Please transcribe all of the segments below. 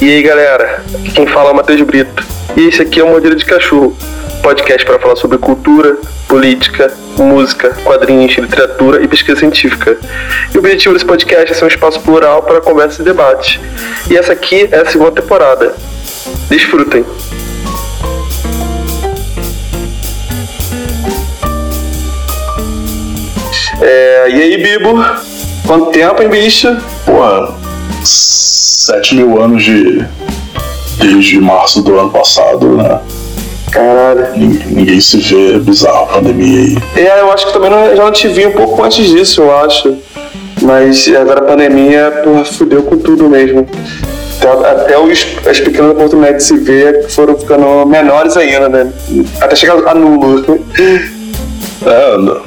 E aí galera, aqui quem fala é o Matheus Brito. E esse aqui é o Modelo de Cachorro, podcast para falar sobre cultura, política, música, quadrinhos, literatura e pesquisa científica. E o objetivo desse podcast é ser um espaço plural para conversa e debate. E essa aqui é a segunda temporada. Desfrutem! É, e aí, Bibo? Quanto tempo, hein, bicho? Porra, 7 mil anos de. desde março do ano passado, né? Caralho. Ninguém, se vê, é bizarro a pandemia aí. É, eu acho que também não, já não te vi um pouco antes disso, eu acho. Mas agora a pandemia, porra, fudeu com tudo mesmo. Até, até os, as pequenas oportunidades de se ver foram ficando menores ainda, né? Até chegar a nulo. É, não,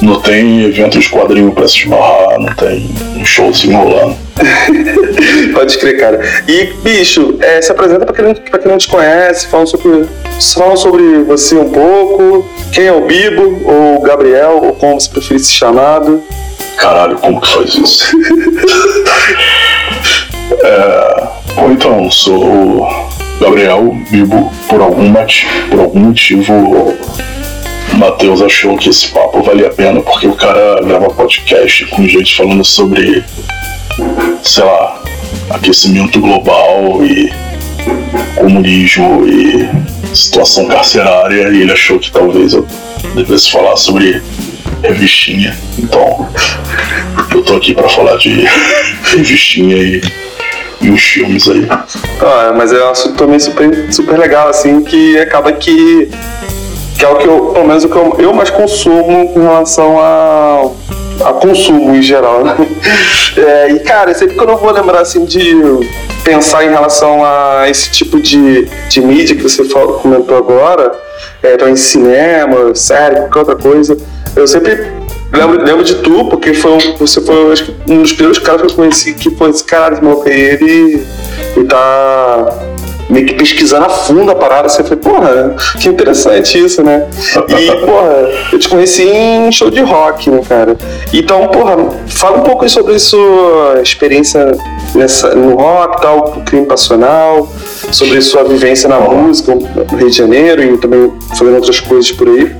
não tem evento de quadrinho pra se esbarrar, não tem um showzinho rolando. Pode crer, cara. E, bicho, é, se apresenta pra quem, não- pra quem não te conhece, fala sobre, fala sobre você um pouco, quem é o Bibo, ou o Gabriel, ou como você preferir ser chamado. Caralho, como que faz isso? é, bom, então, sou o Gabriel Bibo. Por algum, por algum motivo, Matheus achou que esse papo valia a pena, porque o cara grava podcast com gente falando sobre, sei lá, aquecimento global e comunismo e situação carcerária, e ele achou que talvez eu devesse falar sobre revistinha. Então, eu tô aqui pra falar de revistinha e, e os filmes aí. Ah, mas é um assunto também super, super legal, assim, que acaba que. Que é o que eu, pelo menos o que eu, eu mais consumo com relação a, a consumo em geral. né? É, e cara, sempre que eu não vou lembrar assim de pensar em relação a esse tipo de, de mídia que você falou, comentou agora, é, então em cinema, série, qualquer outra coisa, eu sempre lembro, lembro de tu, porque foi um, você foi acho que, um dos primeiros caras que eu conheci que foi esse cara, maluco aí, ele, ele tá meio que pesquisando a fundo a parada, você foi, porra, que interessante isso, né? E, porra, eu te conheci em show de rock, né, cara? Então, porra, fala um pouco aí sobre sua experiência nessa, no rock, tal, o crime passional, sobre sua vivência na música no Rio de Janeiro e também fazendo outras coisas por aí.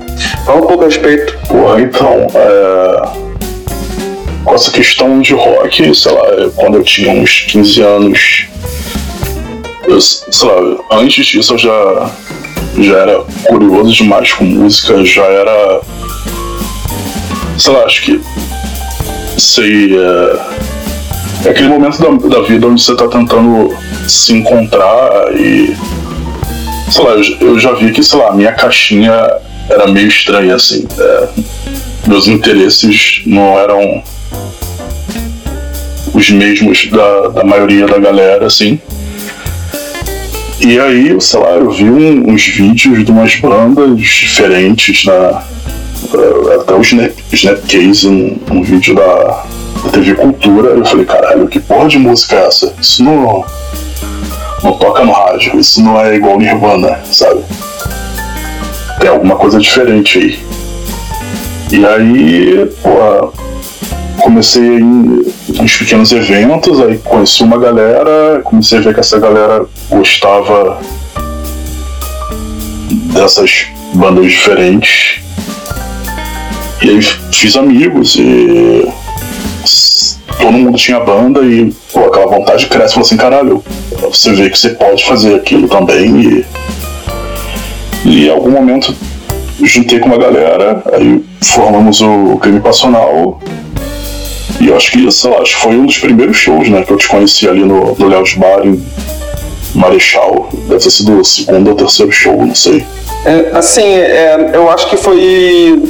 Fala um pouco a respeito. Porra, então, é... com essa questão de rock, sei lá, quando eu tinha uns 15 anos, eu, sei lá, antes disso eu já, já era curioso demais com música, já era. Sei lá, acho que. Sei. É, é aquele momento da, da vida onde você tá tentando se encontrar e. Sei lá, eu, eu já vi que, sei lá, a minha caixinha era meio estranha, assim. É, meus interesses não eram os mesmos da, da maioria da galera, assim. E aí, sei lá, eu vi um- uns vídeos de umas bandas diferentes na. eh, Até o Snap, Snapcase, um, um vídeo da, da TV Cultura. Eu falei, caralho, que porra de música é essa? Isso não. Não toca no rádio, isso não é igual Nirvana, sabe? Tem alguma coisa diferente aí. E aí, pô, comecei em uns pequenos eventos, aí conheci uma galera, comecei a ver que essa galera gostava dessas bandas diferentes. E aí fiz amigos e todo mundo tinha banda e pô, aquela vontade cresce, falou assim, caralho, você vê que você pode fazer aquilo também e, e em algum momento juntei com uma galera, aí formamos o crime passional e eu acho que, sei lá, acho que foi um dos primeiros shows, né, que eu te conheci ali no, no Léo de Bar em Marechal. Deve ter sido o segundo ou terceiro show, não sei. É, assim, é, eu acho que foi.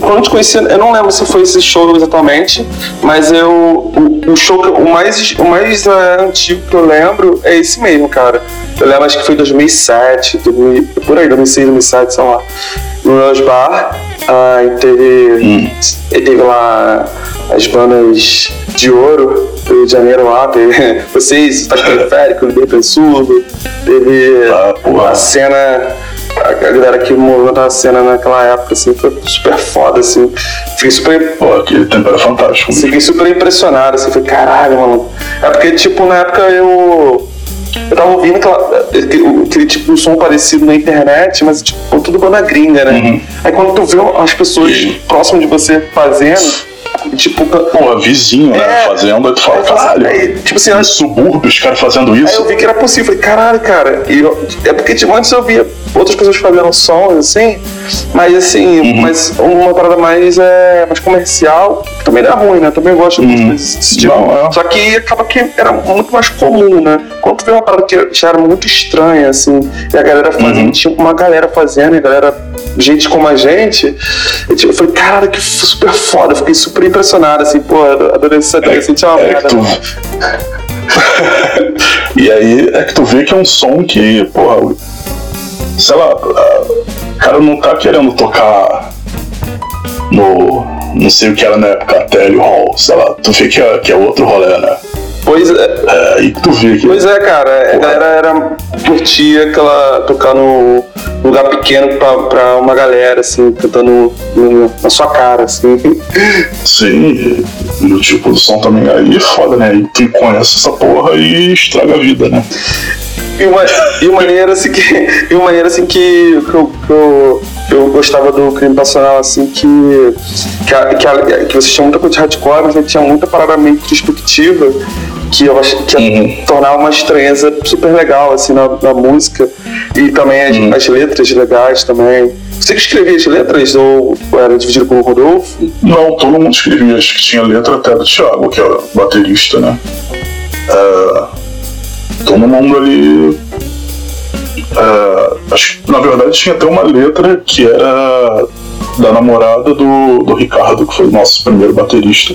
Quando eu te conheci, eu não lembro se foi esse show exatamente, mas eu. O, o show, que, o mais, o mais é, antigo que eu lembro é esse mesmo, cara. Eu lembro, acho que foi 2007, 2000, por aí, 2006, 2007, sei lá. No Lounge Bar. Aí teve. e teve lá as bandas de ouro do Rio de Janeiro lá, teve vocês, Taco Periférico, Bem Surdo, teve Ah, a cena a galera que moveu na cena naquela época, assim, foi super foda, assim. Fiquei super. Pô, aquele tempo era fantástico. Fiquei super impressionado, assim, falei, caralho, mano. É porque, tipo, na época eu. Eu tava ouvindo aquela, aquele, aquele tipo de som parecido na internet, mas tipo, tudo banda gringa, né? Uhum. Aí quando tu vê as pessoas próximas de você fazendo, tipo, Pô, vizinho, né? É. Fazendo, aí tu fala, Aí, caralho. aí, tipo assim, subúrbio, os caras fazendo Aí isso. eu vi que era possível, falei, caralho, cara. E eu- é porque tipo, antes eu via outras pessoas fazendo sons, assim, mas assim, Uhum. mas uma parada mais, é, mais comercial, que também não é ruim, né? Também gosto de Uhum. coisas desse tipo. Não. Só que acaba que era muito mais comum, né? Quando tu vê uma parada que já era muito estranha, assim, e a galera fazendo, Uhum. tinha uma galera fazendo, e a galera, gente como a gente, eu, tipo, eu falei, cara, que super foda, eu fiquei super impressionado, assim, pô, adolescente, adolescente é uma É merda. né? e aí é que tu vê que é um som que, porra, sei lá, o cara não tá querendo tocar no. não sei o que era na época, Tele Hall, sei lá, tu vê que é, que é outro rolê, né? Pois é. Aí tu vê que. Pois é, cara, a galera era, curtia aquela. tocar no lugar pequeno pra, pra uma galera, assim, cantando no- na sua cara, assim. Sim, e, o tipo do som também aí é foda, né? E tu conhece essa porra e estraga a vida, né? E uma, e uma maneira assim que. E uma maneira assim que, que, eu, que, eu, eu gostava do crime passional, assim, que. Que, a- que, a- que vocês tinham muita coisa de hardcore, mas ele tinha muita parada meio introspectiva, que eu acho que ia Uhum. tornar uma estranheza super legal, assim, na, na música. E também as, Uhum. as letras legais também. Você que escrevia as letras ou era dividido com o Rodolfo? Não, todo mundo escrevia, acho que tinha letra até do Thiago, que é o baterista, né? É, todo mundo ali. é, acho que na verdade tinha até uma letra que era da namorada do, do Ricardo, que foi o nosso primeiro baterista.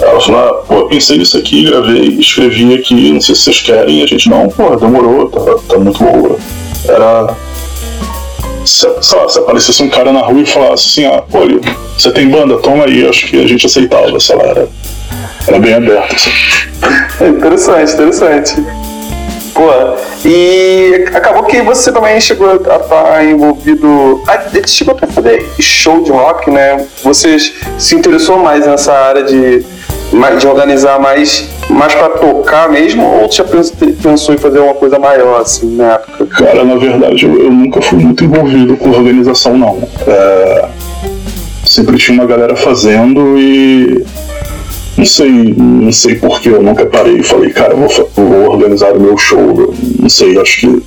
Ela falou, ah, pô, pensei nisso aqui, gravei, escrevi aqui, não sei se vocês querem, a gente, não, pô, demorou, tá, tá muito boa. Era se, sei lá, se aparecesse um cara na rua e falasse assim, ah, olha, você tem banda, toma aí, acho que a gente aceitava, sei lá, era, era bem aberto, assim. É interessante, interessante. Pô, e acabou que você também chegou a estar envolvido. Ele chegou a fazer show de rock, né? Você se interessou mais nessa área de, de organizar mais, mais pra tocar mesmo? Ou já pens- pensou em fazer uma coisa maior, assim, na época? Cara, na verdade, eu, eu nunca fui muito envolvido com organização, não. É, sempre tinha uma galera fazendo e. Não sei, não sei porque eu nunca parei e falei, cara, eu vou, eu vou organizar o meu show. Não sei, acho que.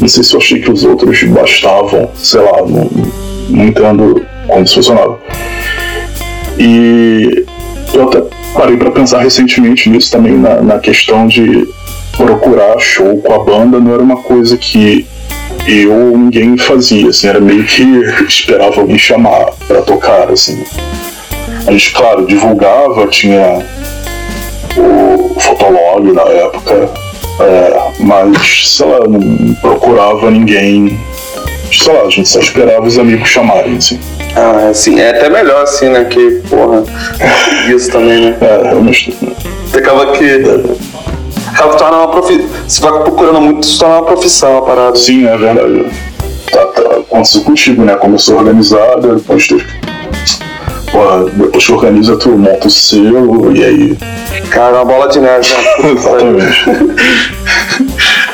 Não sei se eu achei que os outros bastavam, sei lá, não, não entendo como isso funcionava. E eu até parei pra pensar recentemente nisso também, na, na questão de procurar show com a banda, não era uma coisa que eu ou ninguém fazia, assim, era meio que esperava alguém chamar pra tocar, assim. A gente, claro, divulgava, tinha o Fotolog na época, é, mas, sei lá, não procurava ninguém. Sei lá, a gente só esperava os amigos chamarem, assim. Ah, assim, é até melhor assim, né? Que, porra, isso também, né? É, realmente. Você acaba que. Acaba que torna uma profissão. Você vai procurando muito, se torna uma profissão a parada. Sim, é verdade. Tá, tá, aconteceu contigo, né? Começou a organizar, depois tu. Porra, depois que organiza, tu monta o selo e aí. Cara, uma bola de neve, né? Exatamente.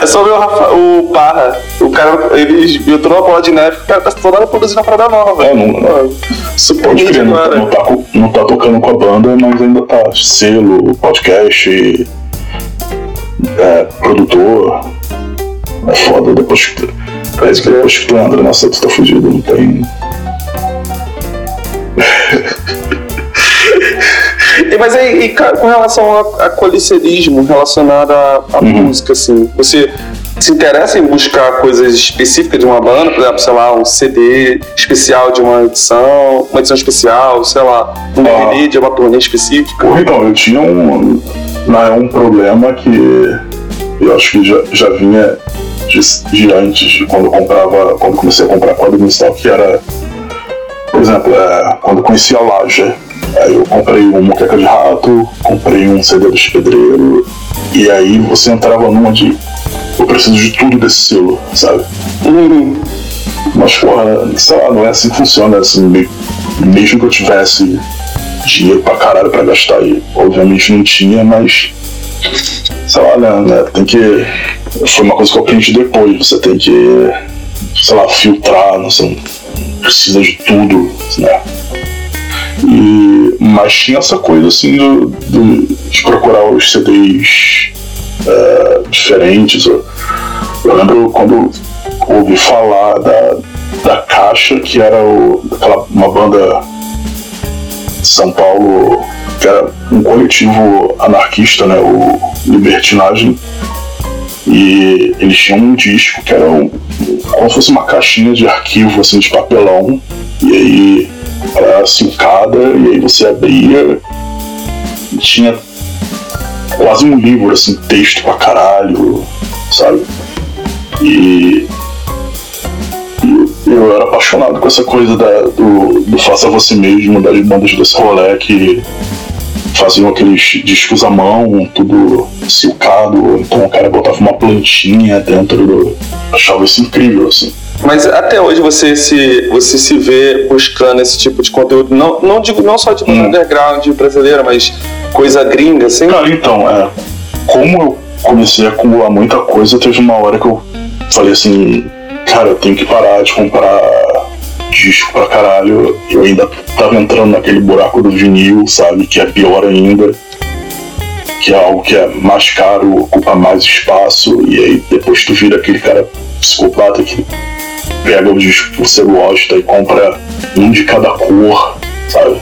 É só ver o, Rafa, o Parra. O cara, ele entrou na bola de neve, o cara tá toda hora produzindo uma parada nova. É, não- Pô, Super Pode crer, não, agora. não, tá, não tá tocando com a banda, mas ainda tá selo, podcast, é, produtor. É foda depois que crer. depois que tu entra nessa, tu tá fudido, não tem. Mas aí, e, com relação a, a colicerismo relacionado à, à Uhum. música, assim, você se interessa em buscar coisas específicas de uma banda, por exemplo, sei lá, um CD especial de uma edição, uma edição especial, sei lá, um Ah. DVD de uma turnê específica? Então, eu tinha um, na- um problema que eu acho que já, já vinha de, de antes, de quando eu comprava, quando comecei a comprar quadrinhos e tal, que era, por exemplo, é, quando eu conheci a Laja, aí eu comprei um Moqueca de Rato, comprei um CD do Pedreiro, e aí você entrava numa de, eu preciso de tudo desse selo, sabe? Uhum. Mas, porra, sei lá, não é assim que funciona, assim, mesmo que eu tivesse dinheiro pra caralho pra gastar e obviamente não tinha, mas sei lá, né, né, tem que. Foi uma coisa que eu aprendi depois, você tem que, sei lá, filtrar, não, não precisa de tudo, né? E, mas tinha essa coisa assim do, do de procurar os CDs é, diferentes. Eu, eu, lembro quando ouvi falar da, da Caixa, que era o, aquela, uma banda de São Paulo, que era um coletivo anarquista, né, o Libertinagem. E eles tinham um disco que era um, como se fosse uma caixinha de arquivo assim, de papelão. E aí era silcada, e aí você abria e tinha quase um livro, assim, texto pra caralho, sabe? E, e eu era apaixonado com essa coisa da, do, do faça você mesmo, das bandas desse rolê que faziam aqueles discos à mão, tudo silcado, então o cara botava uma plantinha dentro do. achava isso incrível, assim. Mas até hoje você se, você se vê buscando esse tipo de conteúdo, não, não digo não só de hum. underground brasileira, mas coisa gringa, assim? Cara, então, é, como eu comecei a acumular muita coisa, teve uma hora que eu falei assim, cara, eu tenho que parar de comprar disco pra caralho. Eu ainda tava entrando naquele buraco do vinil, sabe? Que é pior ainda. Que é algo que é mais caro, ocupa mais espaço, e aí depois tu vira aquele cara psicopata que pega o disco que você gosta e compra um de cada cor, sabe?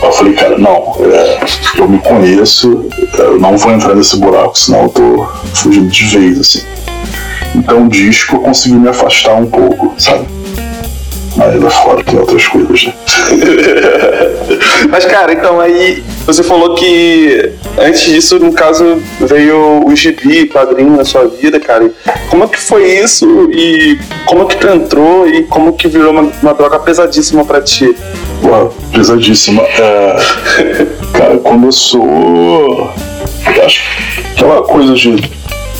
Eu falei, cara, não, é, eu me conheço, eu não vou entrar nesse buraco, senão eu tô fugindo de vez, assim. Então disco eu consegui me afastar um pouco, sabe? Mas lá fora tem outras coisas, né? Mas, cara, então aí você falou que antes disso, no caso, veio o gibi, padrinho na sua vida, cara. Como é que foi isso e como é que tu entrou e como que virou uma, uma droga pesadíssima pra ti? Pô, pesadíssima. É... cara, começou. Acho que aquela coisa de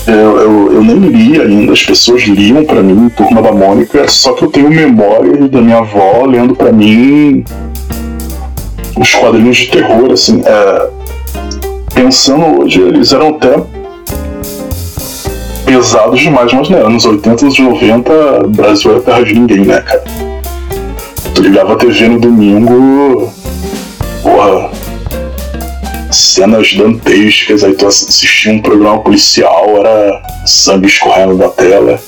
eu, eu, eu, nem li ainda, as pessoas liam para mim, Turma da Mônica, só que eu tenho memória da minha avó lendo para mim os quadrinhos de terror, assim. É, pensando hoje, eles eram até pesados demais, mas né, anos 80, anos 90, Brasil era terra de ninguém, né, cara? Tu ligava a TV no domingo, porra, cenas dantescas, aí tu assistia um programa policial, era sangue escorrendo da tela.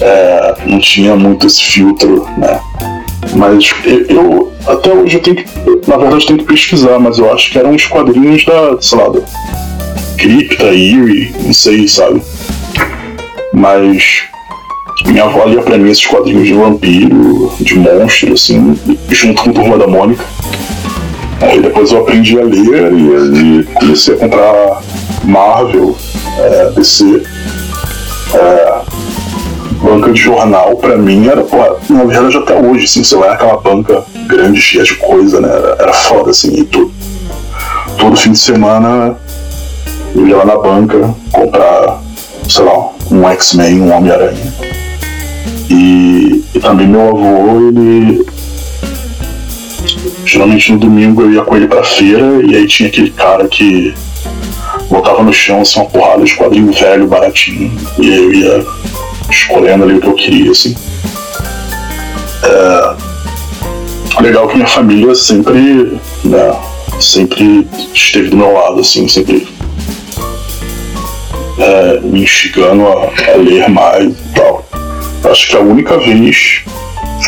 É, não tinha muito esse filtro, né? Mas eu, eu, até hoje eu tenho que, na verdade, tenho que pesquisar, mas eu acho que eram os quadrinhos da, sei lá, da Cripta, Eerie, não sei, sabe? Mas minha avó lia pra mim esses quadrinhos de vampiro, de monstro, assim, junto com Turma da Mônica. Aí depois eu aprendi a ler e, e comecei a comprar Marvel, é, DC. É, banca de jornal pra mim era, pô, na verdade até hoje, assim, você vai naquela banca grande, cheia de coisa, né? Era, era foda, assim, e tudo. Todo fim de semana eu ia lá na banca comprar, sei lá, um X-Men, um Homem-Aranha. E, e também meu avô, ele Geralmente no domingo eu ia com ele pra feira e aí tinha aquele cara que botava no chão assim, uma porrada de quadrinho velho, baratinho. E aí eu ia escolhendo ali o que eu queria, assim. É... Legal que minha família sempre, né, sempre esteve do meu lado, assim, sempre é, me instigando a, a ler mais e tal. Acho que a única vez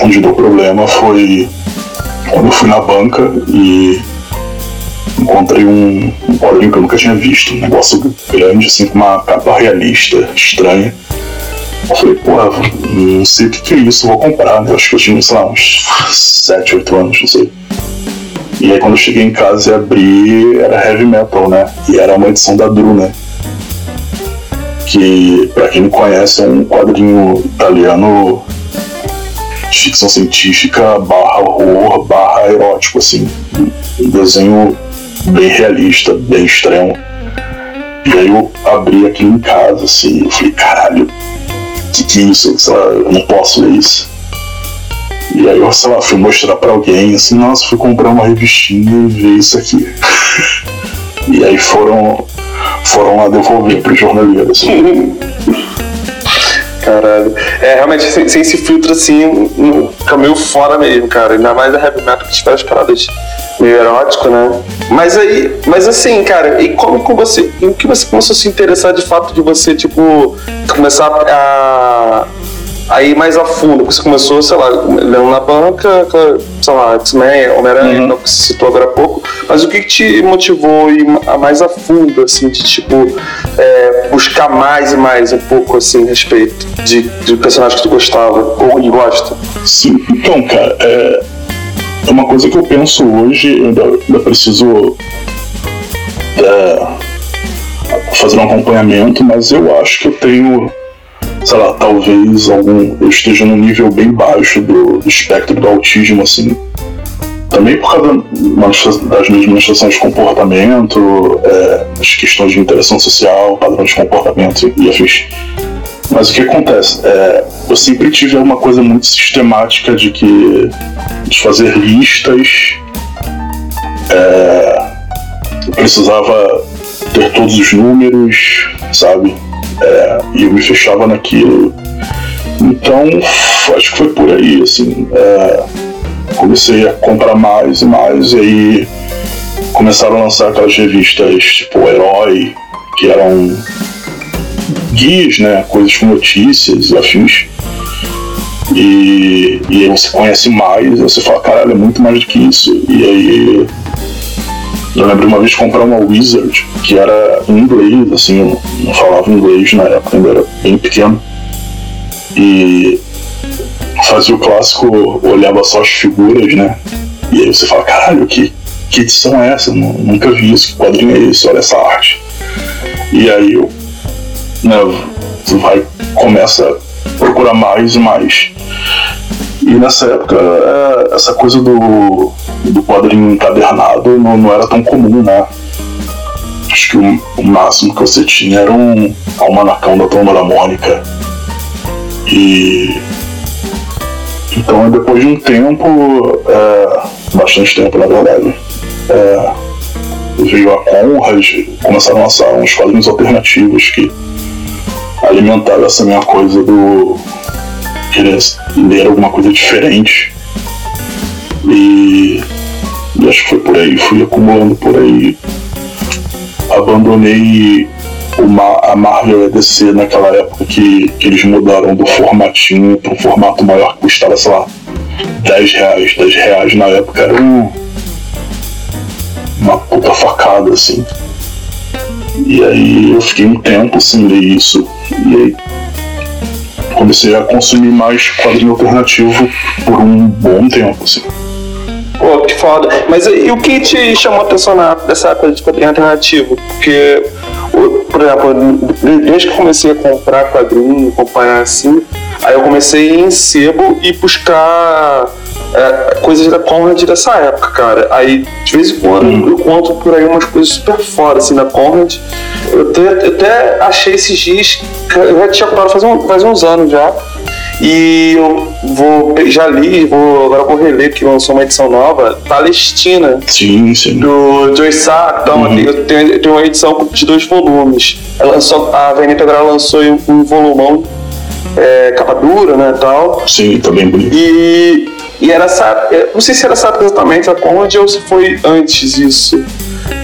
onde deu problema foi quando eu fui na banca e encontrei um, quadrinho que eu nunca tinha visto, um negócio grande, assim, com uma capa realista, estranha. Eu falei, porra, não sei o que, é isso, vou comprar, né? Eu acho que eu tinha, sei lá, uns 7, 8 anos, não sei. E aí quando eu cheguei em casa e abri, era heavy metal, né? E era uma edição da Druna. Que, pra quem não conhece, é um quadrinho italiano ficção científica barra horror barra erótico, assim. Um desenho bem realista, bem extremo. E aí eu abri aquilo em casa, assim, eu falei, caralho, que que é isso? Sei lá, eu não posso ler isso. E aí eu, sei lá, fui mostrar pra alguém, assim, nossa, fui comprar uma revistinha e ver isso aqui. e aí foram, foram lá devolver pro jornaleiro, assim. Caralho. É, realmente, sem, sem esse filtro assim, fica meio fora mesmo, cara. Ainda mais a heavy metal que as paradas meio erótico, né? Mas aí, mas assim, cara, e como, como você, em que você começou a se interessar de fato de você, tipo, começar a Aí mais a fundo, você começou, sei lá, lendo na banca, sei lá, X-Men, Homem-Aranha, uhum. que você citou agora há pouco, mas o que, que te motivou a mais a fundo, assim, de tipo, é, buscar mais e mais um pouco, assim, a respeito de, de personagens que tu gostava ou e gosta? Sim, então, cara, é, é uma coisa que eu penso hoje, eu ainda, ainda preciso é, fazer um acompanhamento, mas eu acho que eu tenho sei lá, talvez algum eu esteja num nível bem baixo do, do espectro do autismo, assim. Também por causa das manifestações de comportamento, é, as questões de interação social, padrão de comportamento e afins. Mas o que acontece? É, eu sempre tive uma coisa muito sistemática de que de fazer listas. É, eu precisava ter todos os números, sabe? É, e eu me fechava naquilo. Então, acho que foi por aí, assim. É, comecei a comprar mais e mais, e aí começaram a lançar aquelas revistas tipo Herói, que eram guias, né? Coisas com notícias e afins. E, e aí você conhece mais, você fala, caralho, é muito mais do que isso. E aí eu lembro uma vez comprar uma Wizard, que era em inglês, assim, eu não falava inglês na época, ainda era bem pequeno. E fazia o clássico, olhava só as figuras, né? E aí você fala, caralho, que, que edição é essa? Nunca vi isso, que quadrinho é esse? Olha essa arte. E aí eu, né, você vai, começa a procurar mais e mais. E nessa época, é, essa coisa do, do quadrinho encadernado não, não era tão comum, né? Acho que o, o máximo que você tinha era um almanacão da Turma da Mônica. E. Então, depois de um tempo, é, bastante tempo na verdade, é, veio a Conrad, começaram a lançar uns quadrinhos alternativos que alimentaram essa minha coisa do querer ler alguma coisa diferente. E, e acho que foi por aí, fui acumulando por aí. Abandonei uma, a Marvel e a DC naquela época que, que eles mudaram do formatinho para um formato maior que custava, sei lá, 10 reais. 10 reais na época era um, uma puta facada, assim. E aí eu fiquei um tempo sem ler isso. E aí comecei a consumir mais quadrinho alternativo por um bom tempo, assim. Pô, que foda. Mas e o que te chamou a atenção na, dessa coisa de quadrinho alternativo? Porque, por exemplo, desde que comecei a comprar quadrinho, acompanhar assim, aí eu comecei em sebo e buscar é, coisas da Conrad dessa época, cara. Aí, de vez em quando, hum. eu conto por aí umas coisas super fora, assim, da Conrad. Eu até, eu até achei esses dias, eu já tinha comprado faz, um, faz uns anos já. E eu vou, já li, vou, agora vou reler, que lançou uma edição nova, Palestina. Sim, sim. Do Joy Sack. Então, uhum. eu tenho, tenho uma edição de dois volumes. Ela lançou, a Veneta agora lançou um volumão é, capa dura, né, tal. Sim, também tá bonito. E, e era essa, não sei se era essa exatamente a ou se foi antes isso.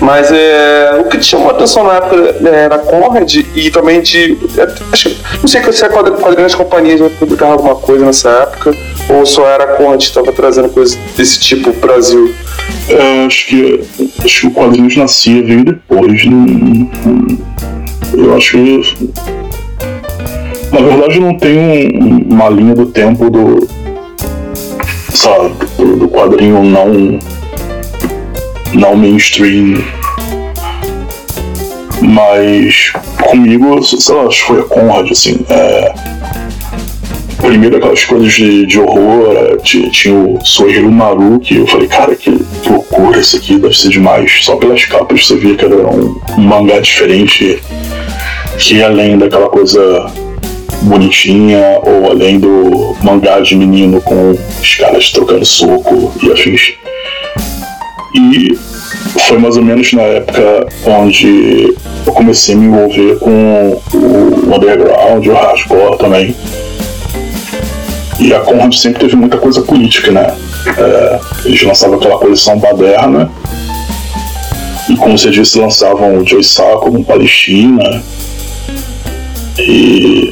Mas é, o que te chamou a atenção na época né, era Conrad e também de. É, acho, não sei se a quadrinhos de companhias vai publicar alguma coisa nessa época, ou só era a Conrad que estava trazendo coisas desse tipo pro Brasil. É, acho que acho que o quadrinhos nascia veio depois. Eu acho que. Na verdade não um, uma linha do tempo do, sabe, do quadrinho não não mainstream. Mas comigo, sei lá, acho que foi a Conrad, assim. É, primeiro aquelas coisas de, de horror, é, tinha, tinha o Soihiro Maru, que eu falei, cara, que, loucura isso aqui, deve ser demais. Só pelas capas você via que era um, um mangá diferente, que além daquela coisa bonitinha, ou além do mangá de menino com os caras trocando soco e afins. E foi mais ou menos na época onde eu comecei a me envolver com o underground, o hardcore também. E a Conrad sempre teve muita coisa política, né? É, eles lançavam aquela coleção baderna. E como você disse, lançavam o Joy Sacco com Palestina. E.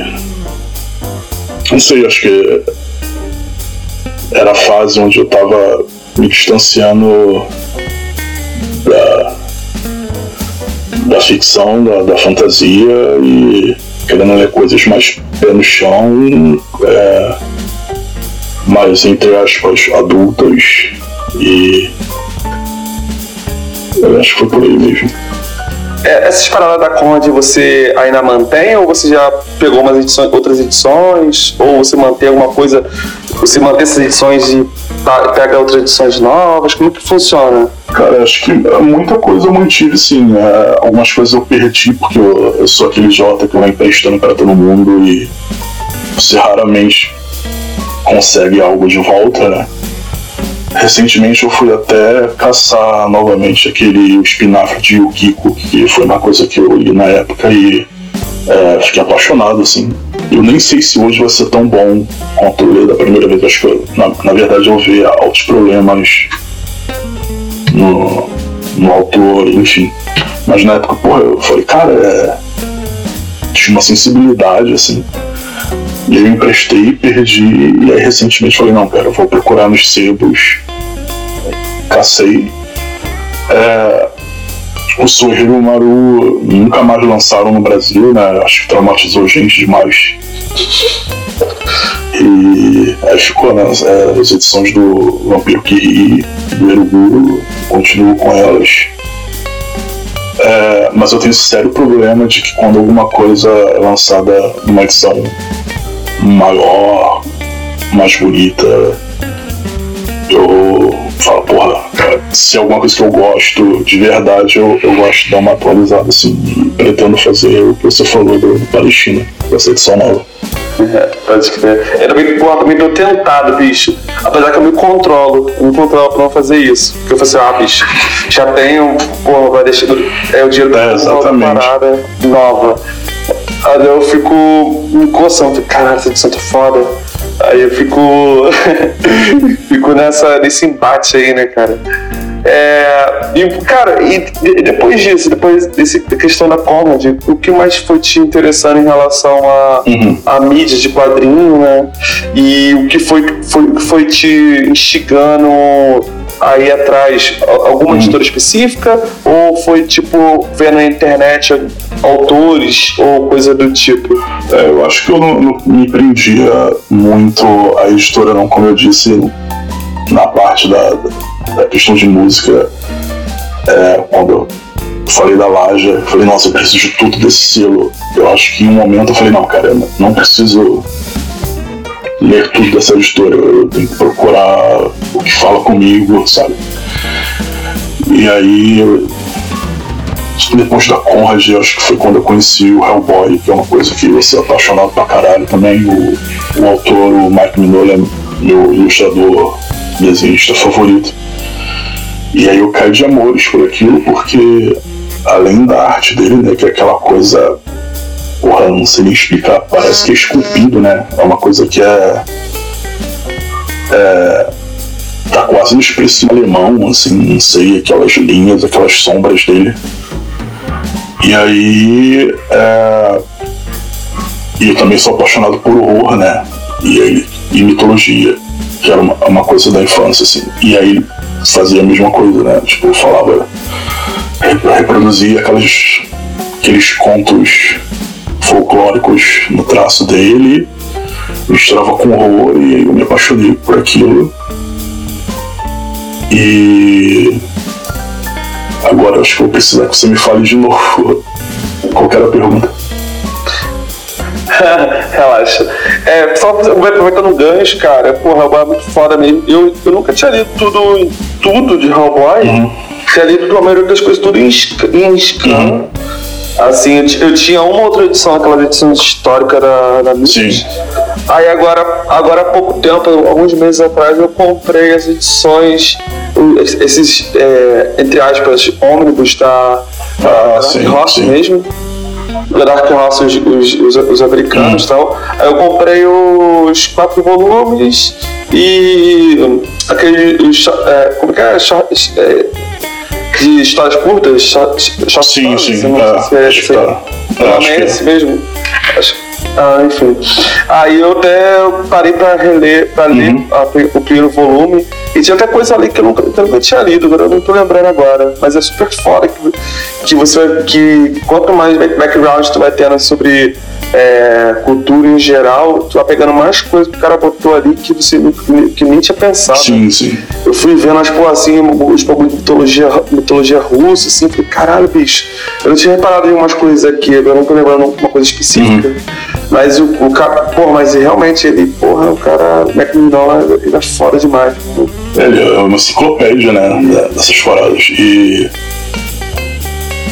Não sei, acho que era a fase onde eu tava me distanciando da, da ficção, da, da fantasia e querendo ler coisas mais pé no chão. É, mais, entre aspas, adultas e. Eu acho que foi por aí mesmo. É, essas paradas da Conde você ainda mantém ou você já pegou umas edições, outras edições? Ou você mantém alguma coisa, você mantém essas edições e pega outras edições novas? Como que funciona? Cara, acho que muita coisa eu mantive sim. Né? Algumas coisas eu perdi porque eu, eu sou aquele Jota que vai emprestando para todo mundo e você raramente consegue algo de volta, né? Recentemente eu fui até caçar novamente aquele espinafre de Yukiko, que foi uma coisa que eu li na época e é, fiquei apaixonado, assim. Eu nem sei se hoje vai ser tão bom quanto eu da primeira vez. Acho que, eu, na, na verdade, eu vi altos problemas no, no autor, enfim. Mas na época, porra, eu falei, cara, é... tinha uma sensibilidade, assim. E eu emprestei, perdi, e aí recentemente falei, não, cara, eu vou procurar nos sebos. Cacei. É, o Sorriso Maru nunca mais lançaram no Brasil, né? Acho que traumatizou gente demais. E aí ficou né, é, as edições do Vampiro Kiri, do Eruguro, continuo com elas. É, mas eu tenho sério problema de que quando alguma coisa é lançada numa edição maior, mais bonita. Eu falo, porra, se é alguma coisa que eu gosto de verdade, eu, eu gosto de dar uma atualizada assim. E pretendo fazer o que você falou do, do Palestina, dessa edição nova. É, pode crer. Eu também, porra, também tô tentado, bicho. Apesar que eu me controlo, eu me controlo pra não fazer isso. Porque eu falei assim, ah, bicho, já tenho, porra, vai deixar. É o dinheiro é, exatamente. parada nova. Aí eu fico me coçando, fico, caralho, essa edição tá foda. Aí eu fico. fico nessa, nesse embate aí, né, cara? É, e, cara, e, depois disso, depois dessa questão da comedy, o que mais foi te interessando em relação à uhum. a, mídia de quadrinho, né? E o que foi, foi, foi te instigando aí atrás alguma hum. editora específica ou foi tipo ver na internet autores ou coisa do tipo? É, eu acho que eu não, não, me prendia muito a editora não, como eu disse na parte da, da questão de música é, quando eu falei da Laja, falei, nossa, eu preciso de tudo desse selo. Eu acho que em um momento eu falei, não, cara, não preciso ler tudo dessa editora, eu tenho que procurar o que fala comigo, sabe? E aí, depois da Conrad, acho que foi quando eu conheci o Hellboy, que é uma coisa que você é apaixonado pra caralho também. O, o autor, o Mike Minola, é meu ilustrador, desenhista favorito. E aí eu caio de amores por aquilo, porque além da arte dele, né, que é aquela coisa não sei nem explicar, parece que é esculpido, né? É uma coisa que é. é tá quase no expressivo alemão, assim, não sei, aquelas linhas, aquelas sombras dele. E aí. É, e eu também sou apaixonado por horror, né? E, aí, e mitologia, que era uma, uma coisa da infância, assim. E aí fazia a mesma coisa, né? Tipo, falava. reproduzia aqueles contos folclóricos no traço dele, misturava com horror e eu me apaixonei por aquilo. E agora acho que vou precisar que você me fale de novo. Qual era a pergunta? Relaxa. É, só aproveitando o gancho, cara, porra, Hellboy é muito foda mesmo. Eu, eu nunca tinha lido tudo, tudo de Hellboy. Uhum. Tinha lido a maioria das coisas tudo em, em scan. Uhum. Assim, eu, eu, tinha uma outra edição, aquela edição histórica da, da Sim. Aí agora, agora há pouco tempo, alguns meses atrás, eu comprei as edições, esses, é, entre aspas, ônibus da, ah, sim, Ross mesmo da Dark Horse, os, os, os americanos e hum. tal. Aí eu comprei os quatro volumes e aquele. É, como que é? É, de histórias curtas? Short, short sim, sim. Não é, sei se é, esse, tá. é, é esse mesmo. Acho ah, enfim. Aí eu até parei pra reler, ler uhum. a, o primeiro volume. E tinha até coisa ali que eu nunca, que eu nunca tinha lido, agora eu não tô lembrando agora. Mas é super foda que, que você vai. Que quanto mais background tu vai tendo sobre é, cultura em geral, tu vai pegando mais coisas que o cara botou ali que você que nem tinha pensado. Sim, sim. Eu fui vendo, tipo, assim, os bagulhos de mitologia, mitologia russa, assim, falei, caralho, bicho, eu não tinha reparado em umas coisas aqui, eu não tô lembrando uma coisa específica. Uhum. Mas o, o cara, porra, mas realmente ele, porra, o cara, Mac Mignola, ele é foda demais. Ele é uma enciclopédia, né, dessas paradas. E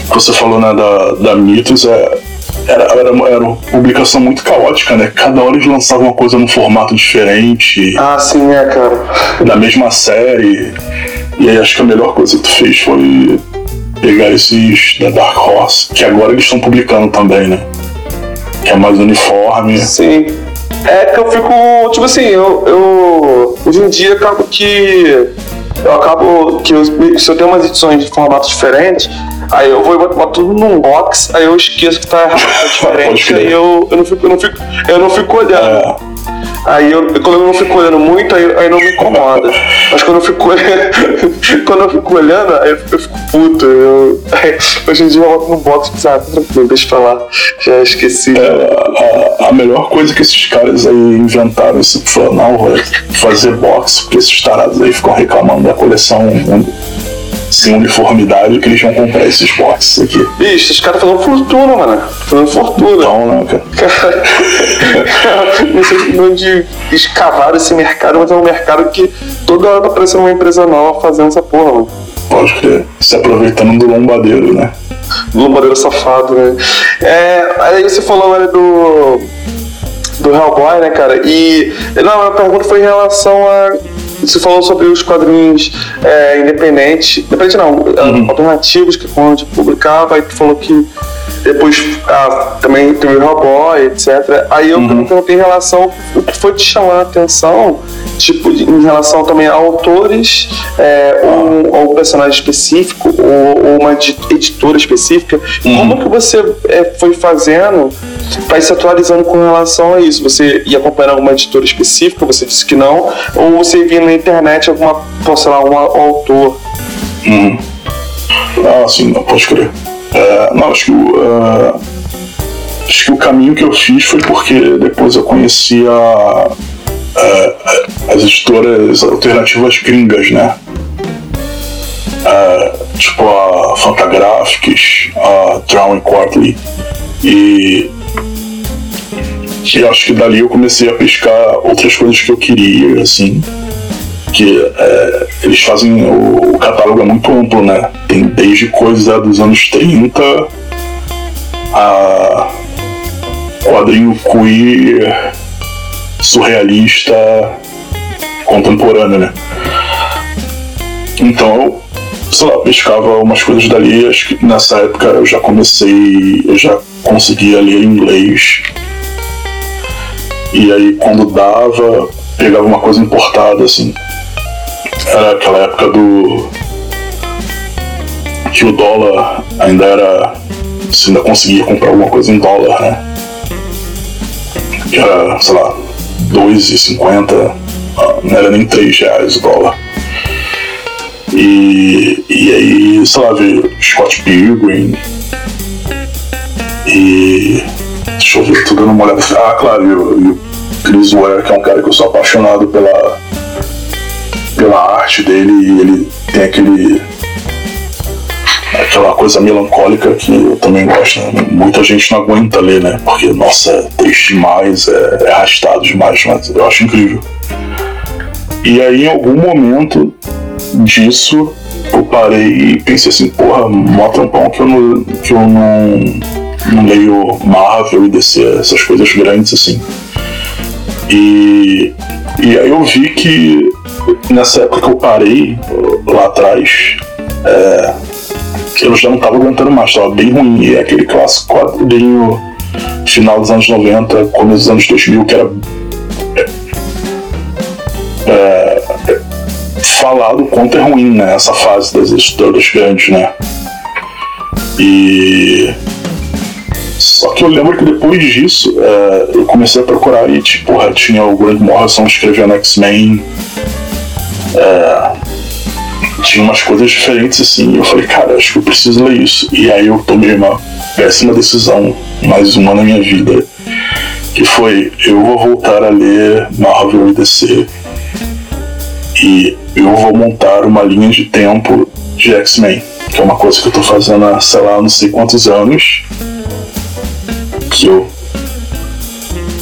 você falou, né, da, da Mitos, é, era, era, era uma publicação muito caótica, né? Cada hora eles lançavam uma coisa num formato diferente. Ah, sim, é, cara. Da mesma série. E aí acho que a melhor coisa que tu fez foi pegar esses da Dark Horse, que agora eles estão publicando também, né? que é mais uniforme. Sim. É que eu fico, tipo assim, eu, eu hoje em dia acabo que eu acabo que eu, se eu tenho umas edições de formato diferente, aí eu vou e boto tudo num box, aí eu esqueço que tá errado, tá diferente, aí eu, eu não fico, eu não fico, eu não fico olhando. Aí eu, quando eu não fico olhando muito, aí, aí não me incomoda. Mas quando eu fico olhando, quando eu fico olhando, aí eu, eu fico puto. Eu, aí, hoje em dia eu volto no box e ah, tranquilo, deixa pra lá. Já esqueci. É, a, a, melhor coisa que esses caras aí inventaram esse não, fazer box, porque esses tarados aí ficam reclamando da coleção sem uniformidade que eles vão comprar esses boxes aqui. Bicho, esses caras fazendo fortuna, mano. Fazendo fortuna. Não, não, cara. cara não sei onde escavaram esse mercado, mas é um mercado que toda hora tá aparecendo uma empresa nova fazendo essa porra, mano. Pode crer. Se aproveitando do lombadeiro, né? Do lombadeiro safado, né? É, aí você falou, né, do do Hellboy, né, cara? E não, a pergunta foi em relação a você falou sobre os quadrinhos é, independentes, independente não, uhum. alternativos que foram de publicava, aí tu falou que depois ah, também tem o Hellboy, etc. Aí eu uhum. perguntei em relação o que foi te chamar a atenção, tipo, em relação também a autores, é, ou, ou um personagem específico, ou, ou, uma editora específica. Uhum. Como que você é, foi fazendo para se atualizando com relação a isso? Você ia acompanhando alguma editora específica, você disse que não, ou você via na internet alguma, sei lá, um autor? Uhum. Ah, sim, não, pode crer. É, não, acho que, uh, acho que o caminho que eu fiz foi porque depois eu conheci a, a, as editoras alternativas gringas, né? Tipo a Fantagraphics, a Drown Quarterly. E, e acho que dali eu comecei a pescar outras coisas que eu queria, assim que é, eles fazem o, o, catálogo é muito amplo, né? Tem desde coisa dos anos 30 a quadrinho queer, surrealista, contemporâneo, né? Então eu, sei lá, pescava umas coisas dali, acho que nessa época eu já comecei, eu já conseguia ler inglês. E aí quando dava, pegava uma coisa importada, assim. Era aquela época do. que o dólar ainda era. Você ainda conseguia comprar alguma coisa em dólar, né? Que era, sei lá, 2,50, ah, não era nem 3 reais o dólar. E, e aí, sei lá, veio Scott Pilgrim. E. Deixa eu ver, tudo dando uma olhada. Ah, claro, e o Chris Ware, que é um cara que eu sou apaixonado pela arte dele e ele tem aquele aquela coisa melancólica que eu também gosto. Né? Muita gente não aguenta ler, né? Porque, nossa, é triste demais, é, é arrastado demais, mas eu acho incrível. E aí, em algum momento disso, eu parei e pensei assim, porra, mó tampão que eu não, que eu não, não leio Marvel e DC, essas coisas grandes assim. E, e aí eu vi que nessa época que eu parei, lá atrás, é, eu já não estava aguentando mais, estava bem ruim. E é aquele clássico quadrinho final dos anos 90, começo dos anos 2000, que era é, é, falado quanto é ruim, né? Essa fase das editoras grandes, né? E. Só que eu lembro que depois disso é, eu comecei a procurar e, tipo, tinha o Grant Morrison escrevendo X-Men. É, tinha umas coisas diferentes assim. Eu falei, cara, acho que eu preciso ler isso. E aí eu tomei uma péssima decisão, mais uma na minha vida, que foi: eu vou voltar a ler Marvel e DC. E eu vou montar uma linha de tempo de X-Men, que é uma coisa que eu tô fazendo há, sei lá, não sei quantos anos. Que eu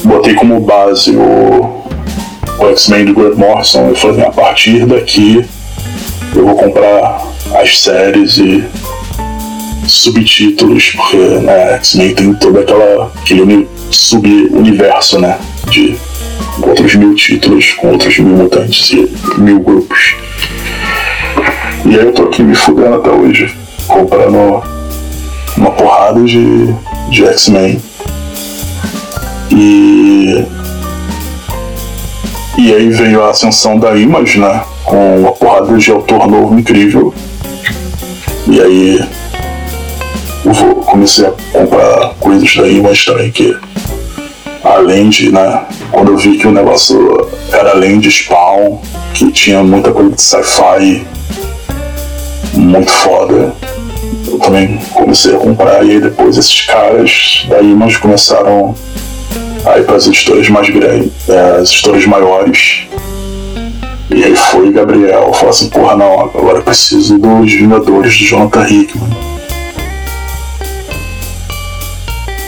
botei como base o, o X-Men do Grant Morrison. Eu falei, a partir daqui eu vou comprar as séries e subtítulos, porque né, X-Men tem todo aquela, aquele sub-universo, né? De outros mil títulos com outros mil mutantes e mil grupos. E aí eu tô aqui me fudendo até hoje, comprando uma porrada de, de X-Men. E. E aí veio a ascensão da Image, né? Com uma porrada de autor novo incrível. E aí eu comecei a comprar coisas da Image também que além de, né, quando eu vi que o negócio era além de Spawn, que tinha muita coisa de sci-fi muito foda, eu também comecei a comprar e aí depois esses caras da Image começaram a ir para as editoras mais grandes, é, as editoras maiores. E aí foi Gabriel, falou assim, porra não, agora eu preciso dos Vingadores do Jonathan Hickman.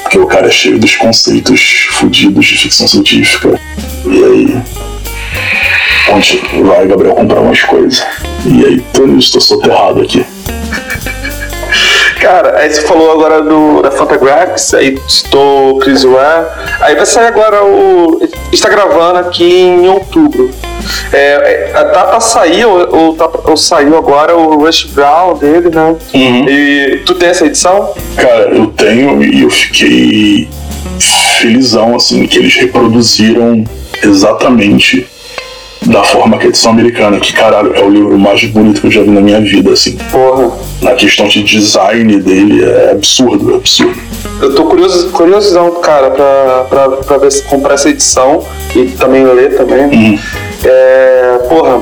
Porque o cara é cheio dos conceitos fodidos de ficção científica. E aí. Onde vai Gabriel comprar umas coisas. E aí, tô nisso, tô soterrado aqui. Cara, aí você falou agora do, da Fantagraphics, aí citou Chris Ware. Aí vai sair agora o. está gravando aqui em outubro. É, é, tá pra sair, ou, ou, tá, ou saiu agora o Rush Brown dele, né? Uhum. E tu tem essa edição? Cara, eu tenho e eu fiquei felizão, assim, que eles reproduziram exatamente da forma que a edição americana, que caralho, é o livro mais bonito que eu já vi na minha vida, assim. Porra. Na questão de design dele, é absurdo, é absurdo. Eu tô curioso, curiosão, cara, pra, pra, pra ver se comprar essa edição e também ler também. Uhum. É, porra,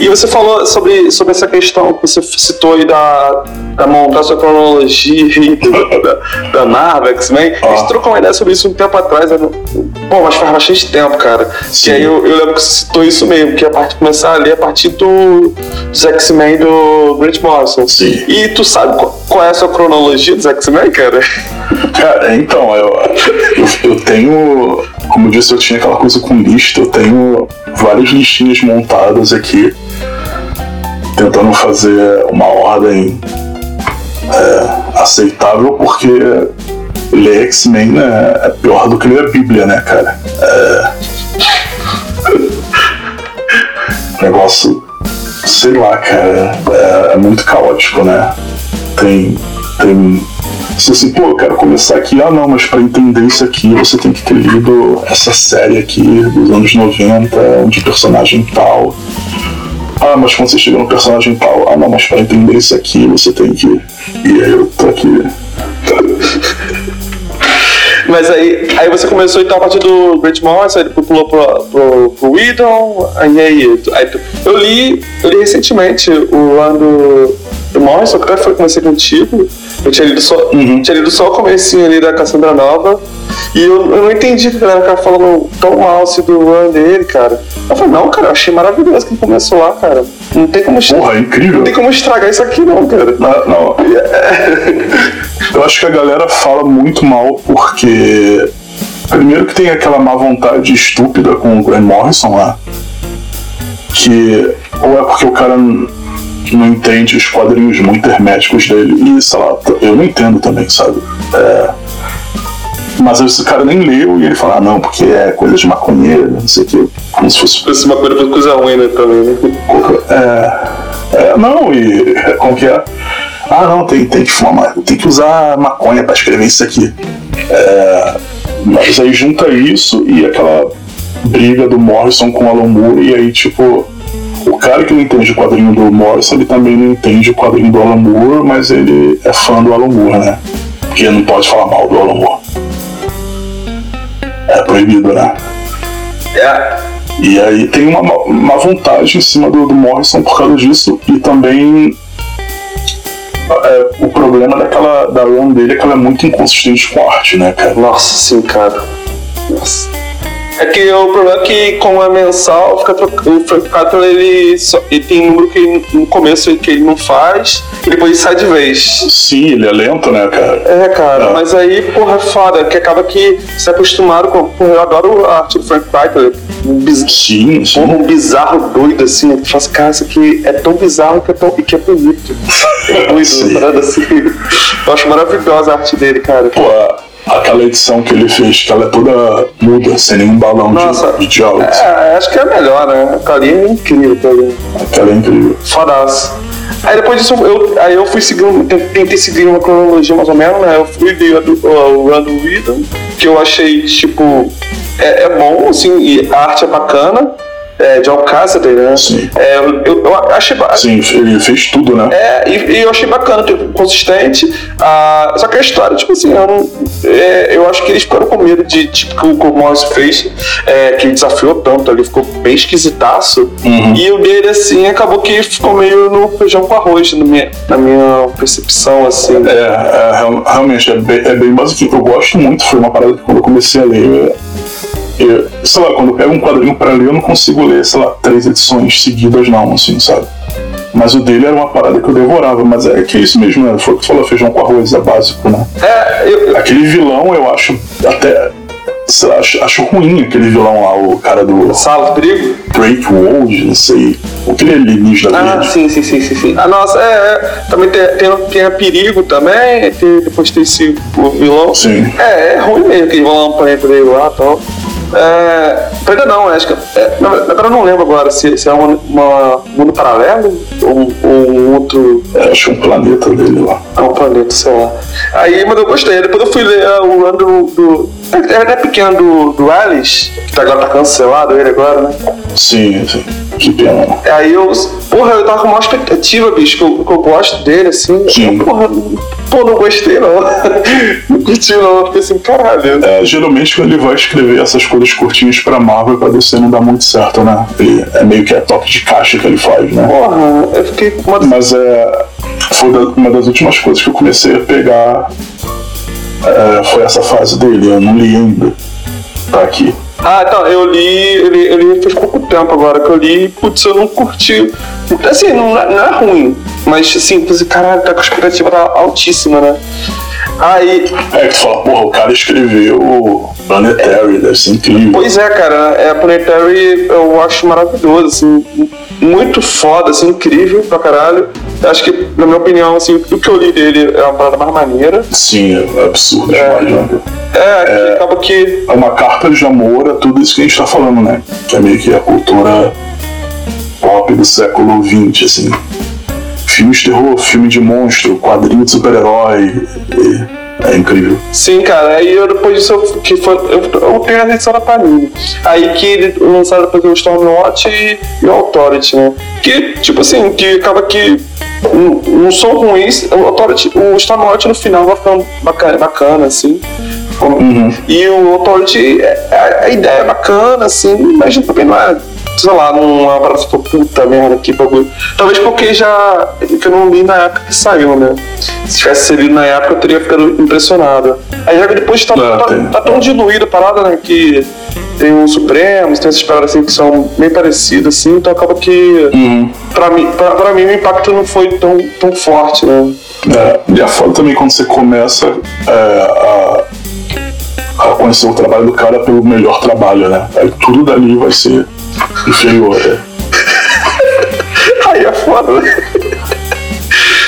E você falou sobre, sobre essa questão que você citou aí da, da montar sua cronologia da, da Marvel, X-Men. Ah. A gente trocou uma ideia sobre isso um tempo atrás. Né? Pô, mas faz bastante tempo, cara. Sim. E aí eu, eu, lembro que você citou isso mesmo, que a parte começar a ler a partir do, dos X-Men do Grant Morrison. Sim. E tu sabe qual, qual é a sua cronologia dos X-Men, cara? Cara, então, eu, eu, eu tenho como eu disse, eu tinha aquela coisa com lista, eu tenho várias listinhas montadas aqui, tentando fazer uma ordem é, aceitável, porque ler X-Men né, é pior do que ler a Bíblia, né, cara? É... Negócio, sei lá, cara, é, é muito caótico, né? Tem, se assim, pô, quero começar aqui, ah não, mas para entender isso aqui você tem que ter lido essa série aqui dos anos 90, de personagem tal. Ah, mas quando você chega no personagem tal, ah não, mas para entender isso aqui você tem que. E aí eu tô aqui. Mas aí, aí você começou então a partir do Great Morrison, aí depois pulou pro, pro, pro Whedon, aí, aí, aí eu li, eu li recentemente o ano do Morrison, que até foi comecei contigo. Eu tinha lido só, Uhum. tinha lido só o comecinho ali da Cassandra Nova. E eu, eu não entendi que a galera ficava falando tão mal assim do run dele, cara. Eu falei, não, cara, eu achei maravilhoso que ele começou lá, cara. Não tem como, estra- Porra, é incrível. não tem como estragar isso aqui, não, cara. Não, não. Eu acho que a galera fala muito mal porque. Primeiro que tem aquela má vontade estúpida com o Grant Morrison lá. Que ou é porque o cara não entende os quadrinhos muito herméticos dele. E sei lá, eu não entendo também, sabe? É, mas esse cara nem leu e ele fala, ah não, porque é coisa de maconheiro, não sei o que. Como se fosse Esse uma coisa coisa ruim, né, também, né? é, é, não, e como que é? Ah, não, tem, tem, que fumar, tem que usar maconha pra escrever isso aqui. É, mas aí junta isso e aquela briga do Morrison com o Alan Moore, e aí, tipo, cara que não entende o quadrinho do Morrison, ele também não entende o quadrinho do Alan Moore, mas ele é fã do Alan Moore, né? Porque não pode falar mal do Alan Moore. É proibido, né? É, E aí tem uma, uma vantagem em cima do, do Morrison por causa disso e também é, o problema daquela da run dele é que ela é muito inconsistente com a arte, né, cara? Nossa, sim, cara. Nossa. É que o problema é que, como é mensal, fica trocando. O Frank Capra, ele, só, ele tem número que ele- no começo que ele não faz, e depois ele sai de vez. Sim, ele é lento, né, cara? É, cara, É. mas aí, porra, é foda, que acaba que se acostumado com. Porra, eu adoro a arte do Frank Capra. Um, biz, Sim, sim. porra, um bizarro doido, assim. né? Tu fala assim, cara, isso aqui é tão bizarro que é, tão, que é bonito. É doido, assim. Eu acho maravilhosa a arte dele, cara. Pô, aquela edição que ele fez, que ela é toda muda, sem nenhum balão de- Nossa. de, diálogos. É, acho que é a melhor, né? A ali é incrível, ligado? Aquela é incrível. Fodaço. Aí depois disso, eu, aí eu fui seguindo, te- tentei seguir uma cronologia mais ou menos, né? Eu fui ver o Run do Rhythm, que eu achei, tipo, é, é bom, assim, e a arte é bacana, é, de Alcácer, né? Sim. É, eu, eu, achei Sim, ele fez tudo, né? é, e, e eu achei bacana, tipo, consistente. Ah, só que a história, tipo assim, eu, não, é, eu acho que eles ficaram com medo de, tipo, que o, Morris fez, é, que ele desafiou tanto ali, ficou bem esquisitaço. E o dele, assim, acabou que ficou meio no feijão com arroz, na minha, na minha percepção, assim. É, é, real- realmente, é bem, é bem basiquinho. Eu gosto muito, foi uma parada que quando eu comecei a ler, eu, eu- sei lá, quando eu pego um quadrinho pra ler, eu não consigo ler, sei lá, três edições seguidas não, assim, sabe? Mas o dele era uma parada que eu devorava, mas é que é isso mesmo, né? Foi o que tu falou, feijão com arroz, é básico, né? É, eu, Aquele vilão eu acho até, sei lá, acho, acho ruim aquele vilão lá, o cara do Sala do Perigo? Drake Wold, não sei, aquele alienígena Ah, verde. sim, sim, sim, sim, sim. Ah, nossa, é, é. Também tem, tem, tem a Perigo também, tem, depois tem esse o vilão. Sim. É, é ruim mesmo lá no planeta dele lá e tal. É, ainda não, acho que. É, verdade, eu não lembro agora se, se é uma mundo paralelo ou, ou um outro. É, acho que é um planeta dele lá. É um planeta, sei lá. Aí, mas eu gostei. Depois eu fui ler ah, o ano do. do é, é pequeno do, do Alice, que tá, agora tá cancelado ele agora, né? Sim, sim. Que pena. Aí eu, porra, eu tava com uma expectativa, bicho, que eu, que eu gosto dele, assim. Sim. Porra, pô, não gostei não. não curti não. Fiquei assim, caralho. É, geralmente quando ele vai escrever essas coisas curtinhas pra Marvel, pra DC não dá muito certo, né? Ele, é meio que a toque de caixa que ele faz, né? Porra, eu fiquei com uma. Mas é, foi uma das últimas coisas que eu comecei a pegar. é, foi essa fase dele, eu não li ainda. Tá aqui. Ah, então, eu li, ele, ele faz pouco tempo agora que eu li, putz, eu não curti. Assim, não, é- não é ruim, mas assim, você, caralho, tá com a expectativa tá altíssima, né? Aí, É que fala, porra, o cara escreveu Planetary, deve ser incrível. Pois é, cara, é, Planetary eu acho maravilhoso, assim, muito foda, assim, incrível pra caralho. Acho que, na minha opinião, assim, do que eu li dele é uma parada mais maneira. Sim, é absurdo demais, né? É, que acaba que. É uma carta de amor a tudo isso que a gente tá falando, né? Que é meio que a cultura pop do século XX, assim. Filmes de terror, filme de monstro, quadrinho de super-herói. e- É incrível. Sim, cara, aí eu, depois disso eu, que foi, eu, eu tenho a edição da Panini. Aí que lançaram depois o Stormwatch e, e o Authority, né? Que, tipo assim, que acaba que não, não são ruins. O Authority, o Stormwatch no final vai ficando bacana, bacana assim. E o Authority, é- é- a ideia é bacana, assim, mas também não é sei lá, numa parada tipo, puta merda, que bagulho. Talvez porque já. que eu não li na época que saiu, né? Se tivesse lido na época, eu teria ficado impressionado. Aí já que depois tá, Não, tá, tem- tá tão diluído a parada, né? Que tem o Supremos, tem essas paradas assim que são bem parecidas, assim, então acaba que. Uhum. Pra mim, pra, pra mim o impacto não foi tão, tão forte, né? É, e é foda também quando você começa é, a, a conhecer o trabalho do cara pelo melhor trabalho, né? Aí tudo dali vai ser né? Aí é foda?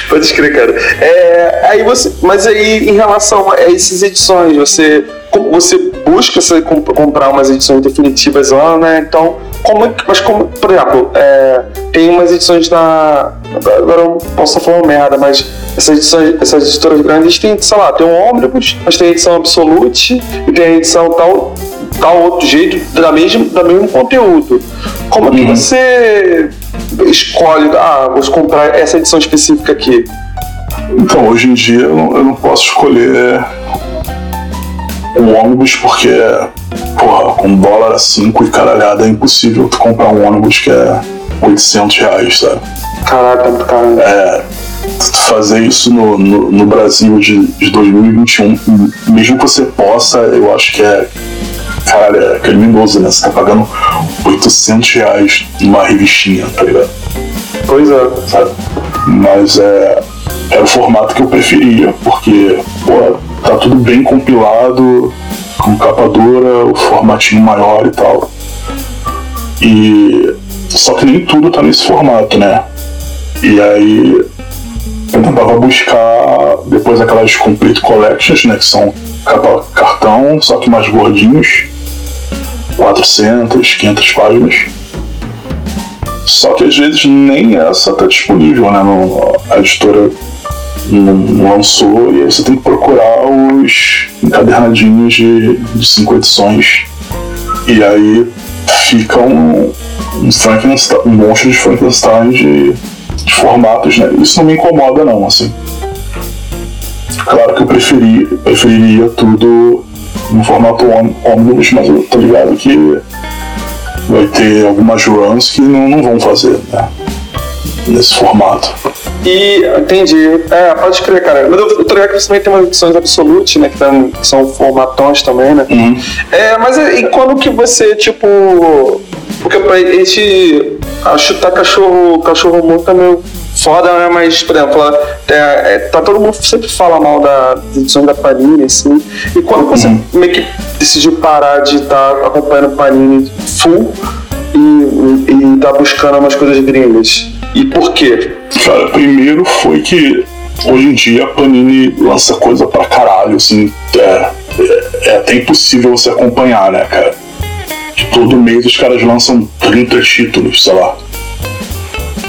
Pode escrever, cara. É, aí você, mas aí em relação a essas edições, você, você busca você comp- comprar umas edições definitivas lá, né? Então, como, é mas como, por exemplo, é, tem umas edições da, agora eu posso falar merda, mas essas edições, essas editoras grandes tem, sei lá, tem um ônibus, mas tem a edição Absolute e tem a edição tal tal outro jeito da mesmo, da mesmo conteúdo. Como é que Uhum. você escolhe, ah, vou comprar essa edição específica aqui? Então, hoje em dia eu não, eu não posso escolher um ônibus porque, porra, com dólar a 5 e caralhada é impossível tu comprar um ônibus que é 800 reais, sabe? Caraca, caro. É, fazer isso no, no, no Brasil de, de 2021, mesmo que você possa, eu acho que é. Caralho, é criminoso, né? Você tá pagando 800 reais numa revistinha, tá ligado? Pois é. sabe? Mas é, era o formato que eu preferia, porque pô, tá tudo bem compilado, com capa dura, o formatinho maior e tal. E só que nem tudo tá nesse formato, né? E aí eu tentava buscar depois aquelas complete collections, né? Que são capa cartão, só que mais gordinhos, 400, 500 páginas. Só que às vezes nem essa tá disponível, né? No, a editora não lançou e aí você tem que procurar os encadernadinhos de, de cinco edições. E aí fica um, um, Frankenstein, um monstro de Frankenstein de, de formatos, né? Isso não me incomoda não, assim. Claro que eu preferi, preferiria tudo no formato ônibus, mas eu tô ligado que vai ter algumas runs que não, não vão fazer, né? Nesse formato. E entendi. É, pode crer, cara. Mas eu, eu tô ligado que você também tem umas edições Absolute, né? Que, tam- que são formatões também, né? Uhum. É, mas e quando que você, tipo. Porque pra gente. A chutar cachorro, cachorro morto é meio foda, né? Mas, por exemplo, é, é, tá, todo mundo sempre fala mal da das edições da Panini, assim. E quando você Uhum. meio que decidiu parar de estar acompanhando Panini full e, e, tá buscando umas coisas gringas? E por quê? Cara, primeiro foi que hoje em dia a Panini lança coisa pra caralho, assim, é, é, é até impossível você acompanhar, né, cara? Todo mês os caras lançam 30 títulos, sei lá.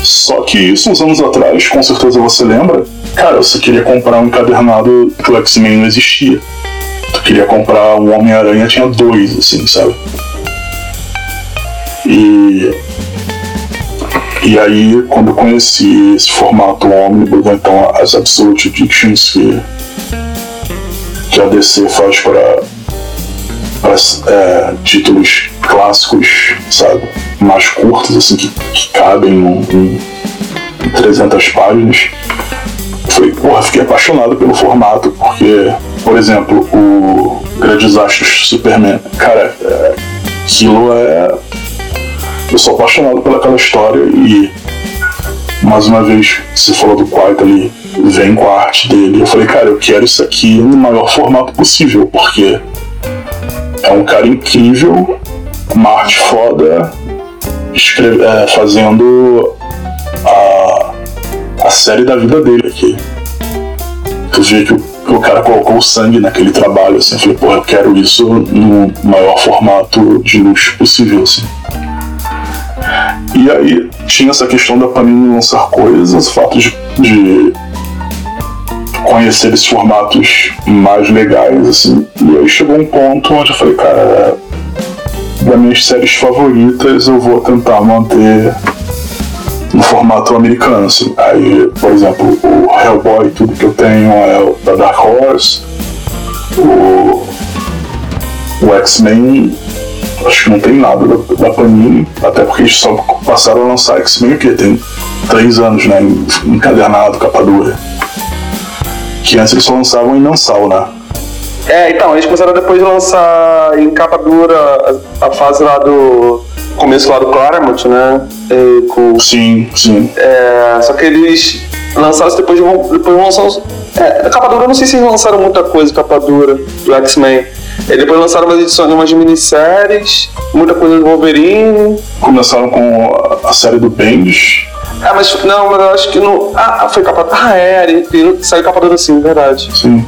Só que isso uns anos atrás, com certeza você lembra, cara, você queria comprar um encadernado que o X-Men não existia. Tu queria comprar um Homem-Aranha, tinha dois, assim, sabe? E e aí, quando eu conheci esse formato ônibus, então as Absolute Editions que, que a DC faz para é, títulos clássicos, sabe? Mais curtos, assim, que, que cabem em, em 300 páginas. Foi, porra, fiquei apaixonado pelo formato, porque, por exemplo, o Grandes Astros Superman, cara, é, aquilo é eu sou apaixonado pelaquela história e mais uma vez você falou do quarto ali vem com a arte dele eu falei cara eu quero isso aqui no maior formato possível porque é um cara incrível uma arte foda escreve- é, fazendo a, a série da vida dele aqui. Tu vê que o, que o cara colocou o sangue naquele trabalho assim eu falei porra eu quero isso no maior formato de luxo possível assim. E aí tinha essa questão da Panini lançar coisas, o fato de, de conhecer esses formatos mais legais, assim. E aí chegou um ponto onde eu falei, cara, das minhas séries favoritas eu vou tentar manter no formato americano, assim. Aí, por exemplo, o Hellboy, tudo que eu tenho é o da Dark Horse, o, o X-Men acho que não tem nada da, da Panini, até porque eles só passaram a lançar X-Men o? Tem três anos, né? Encadernado, capa dura. Que antes eles só lançavam em mensal, né? É, então, eles começaram depois de lançar em capa dura a, fase lá do. começo lá do Claremont, né? E, com, sim, sim. É, só que eles lançaram depois de depois lançaram. É, capa dura, eu não sei se eles lançaram muita coisa capa dura do X-Men. E depois lançaram umas edições, umas minisséries, muita coisa do Wolverine. Começaram com a, a série do Bendis. Ah, mas não, mas eu acho que não. Ah, foi capa. Ah, é, ele, ele saiu capa dura sim, verdade. Sim.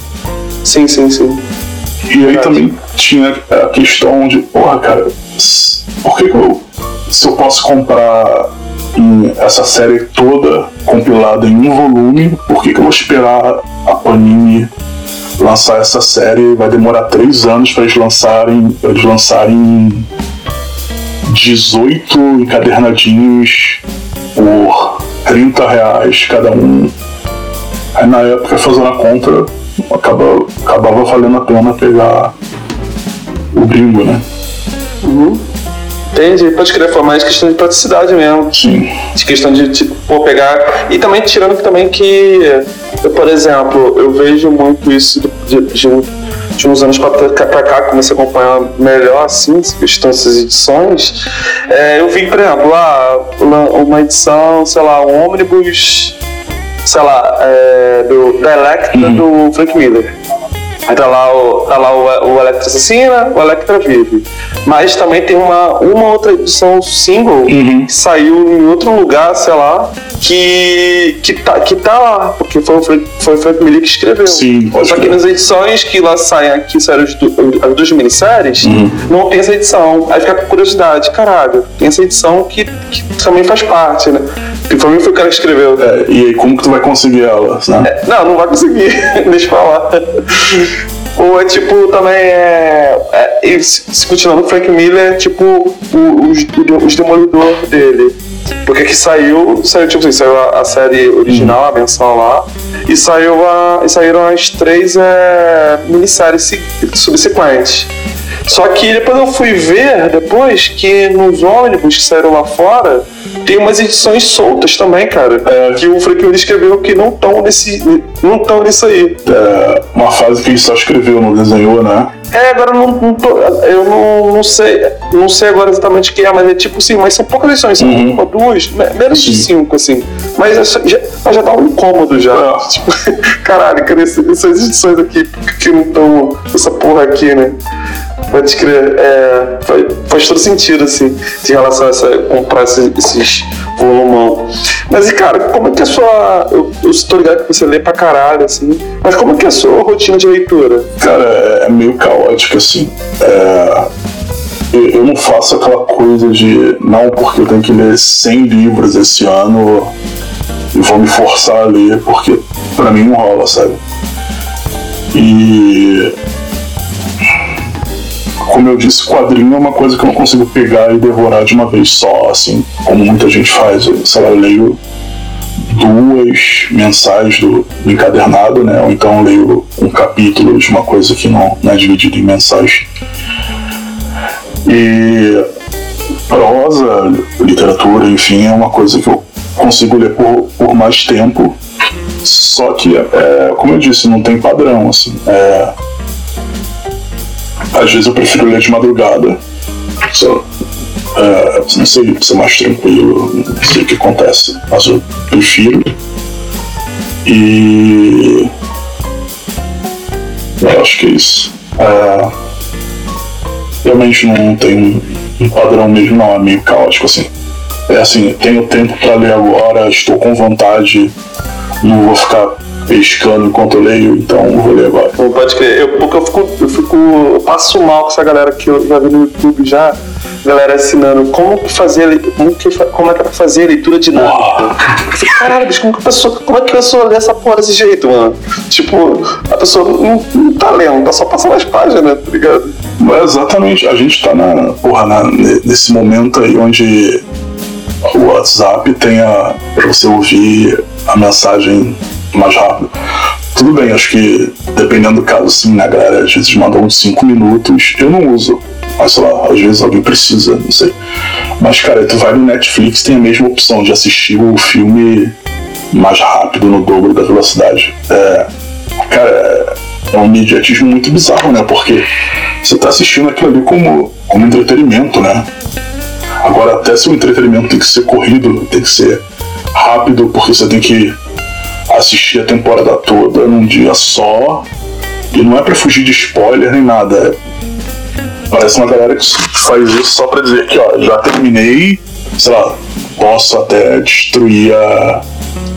Sim, sim, sim. E aí verdade. também tinha a questão de, porra, cara, por que, que eu. Se eu posso comprar essa série toda compilada em um volume, por que, que eu vou esperar a Panini lançar essa série? Vai demorar três anos para eles lançarem. Pra eles lançarem 18 encadernadinhos por 30 reais cada um. Aí na época, fazendo a conta, acaba, acabava valendo a pena pegar o gringo, né? Uhum. Entendi, pode crer, foi mais questão de praticidade mesmo. Sim. De questão de, tipo, pô, pegar. E também tirando também que, eu, por exemplo, eu vejo muito isso de, de, de uns anos pra, pra cá, comecei a acompanhar melhor, assim, questão dessas edições. É, eu vi, por exemplo, lá, uma edição, sei lá, um ônibus, sei lá, é, do, da Electra uhum. do Frank Miller. Aí tá lá o, tá lá o, o Electra Assassina, o Electra Vive. Mas também tem uma, uma outra edição single uhum. que saiu em outro lugar, sei lá, que, que, tá, que tá lá, porque foi o Frank, foi o Frank Miller que escreveu. Sim, Só que nas edições que lá saem, aqui saíram as, as duas minisséries, uhum. não tem essa edição. Aí fica com curiosidade, caralho, tem essa edição que, que também faz parte, né? Que pra mim foi o cara que escreveu. É, e aí, como que tu vai conseguir ela? Né? É, não, não vai conseguir. Deixa eu falar. Ou é tipo, também é. é se continuando, Frank Miller é tipo os, os demolidor dele. Porque que saiu, saiu tipo assim, saiu a, a série original, a mensal lá, e saiu a, e saíram as três é, minisséries subsequentes. Só que depois eu fui ver, depois, que nos ônibus que saíram lá fora, tem umas edições soltas também, cara. É, que o Frank Miller escreveu que não estão nesse. não estão nisso aí. É, uma fase que ele só escreveu, não desenhou, né? É, agora eu não, não tô, eu não, não sei. Não sei agora exatamente o que é, mas é tipo assim, mas são poucas edições, são uhum. uma, duas, menos de cinco, assim. Mas é já, já dá um incômodo já. É. Tipo, caralho, cadê essas edições aqui que não estão. essa porra aqui, né? Pode crer. É, faz, todo sentido, assim, em relação a essa, comprar esses, esses volumão. Mas, e cara, como é que é a sua. Eu, eu ligado que você lê pra caralho, assim, mas como é que é a sua rotina de leitura? Cara, é, é meio caótico, assim. É, eu não faço aquela coisa de, não, porque eu tenho que ler 100 livros esse ano e vou me forçar a ler, porque pra mim não rola, sabe? E como eu disse, quadrinho é uma coisa que eu não consigo pegar e devorar de uma vez só, assim, como muita gente faz. Eu, sei lá, eu leio duas mensais do, do, encadernado, né? Ou então leio um capítulo de uma coisa que não, não é dividido em mensais. E prosa, literatura, enfim, é uma coisa que eu consigo ler por, por mais tempo. Só que, é, como eu disse, não tem padrão, assim. É, às vezes eu prefiro ler de madrugada. Só, é, não sei ser mais tranquilo, não sei o que acontece, mas eu prefiro. E. Eu acho que é isso. É, realmente não tem um padrão mesmo, não, é meio caótico assim. É assim, tenho tempo para ler agora, estou com vontade, não vou ficar pescando enquanto eu leio, então vou agora. Pô, pode crer. Eu, porque eu fico, eu fico. Eu passo mal com essa galera que eu já vi no YouTube já. Galera ensinando como que fazer como, que, como é que é pra fazer leitura dinâmica. Caralho, bicho, como, que a pessoa, como é que a pessoa lê essa porra desse jeito, mano? Tipo, a pessoa não, não tá lendo, tá só passando as páginas, tá ligado? Mas exatamente, a gente tá na, porra, na, nesse momento aí onde o WhatsApp tem a, pra você ouvir a mensagem mais rápido. Tudo bem, acho que dependendo do caso, sim, né, galera? Às vezes mandam uns 5 minutos. Eu não uso Mas sei lá, às vezes alguém precisa, não sei. Mas, cara, tu vai no Netflix, tem a mesma opção de assistir o filme mais rápido, no dobro da velocidade. É, cara, é um imediatismo muito bizarro, né? Porque você tá assistindo aquilo ali como, como entretenimento, né? Agora, até se o entretenimento tem que ser corrido, tem que ser rápido, porque você tem que assistir a temporada toda num dia só. E não é pra fugir de spoiler nem nada. Parece uma galera que faz isso só pra dizer que, ó, já terminei, sei lá, posso até destruir a,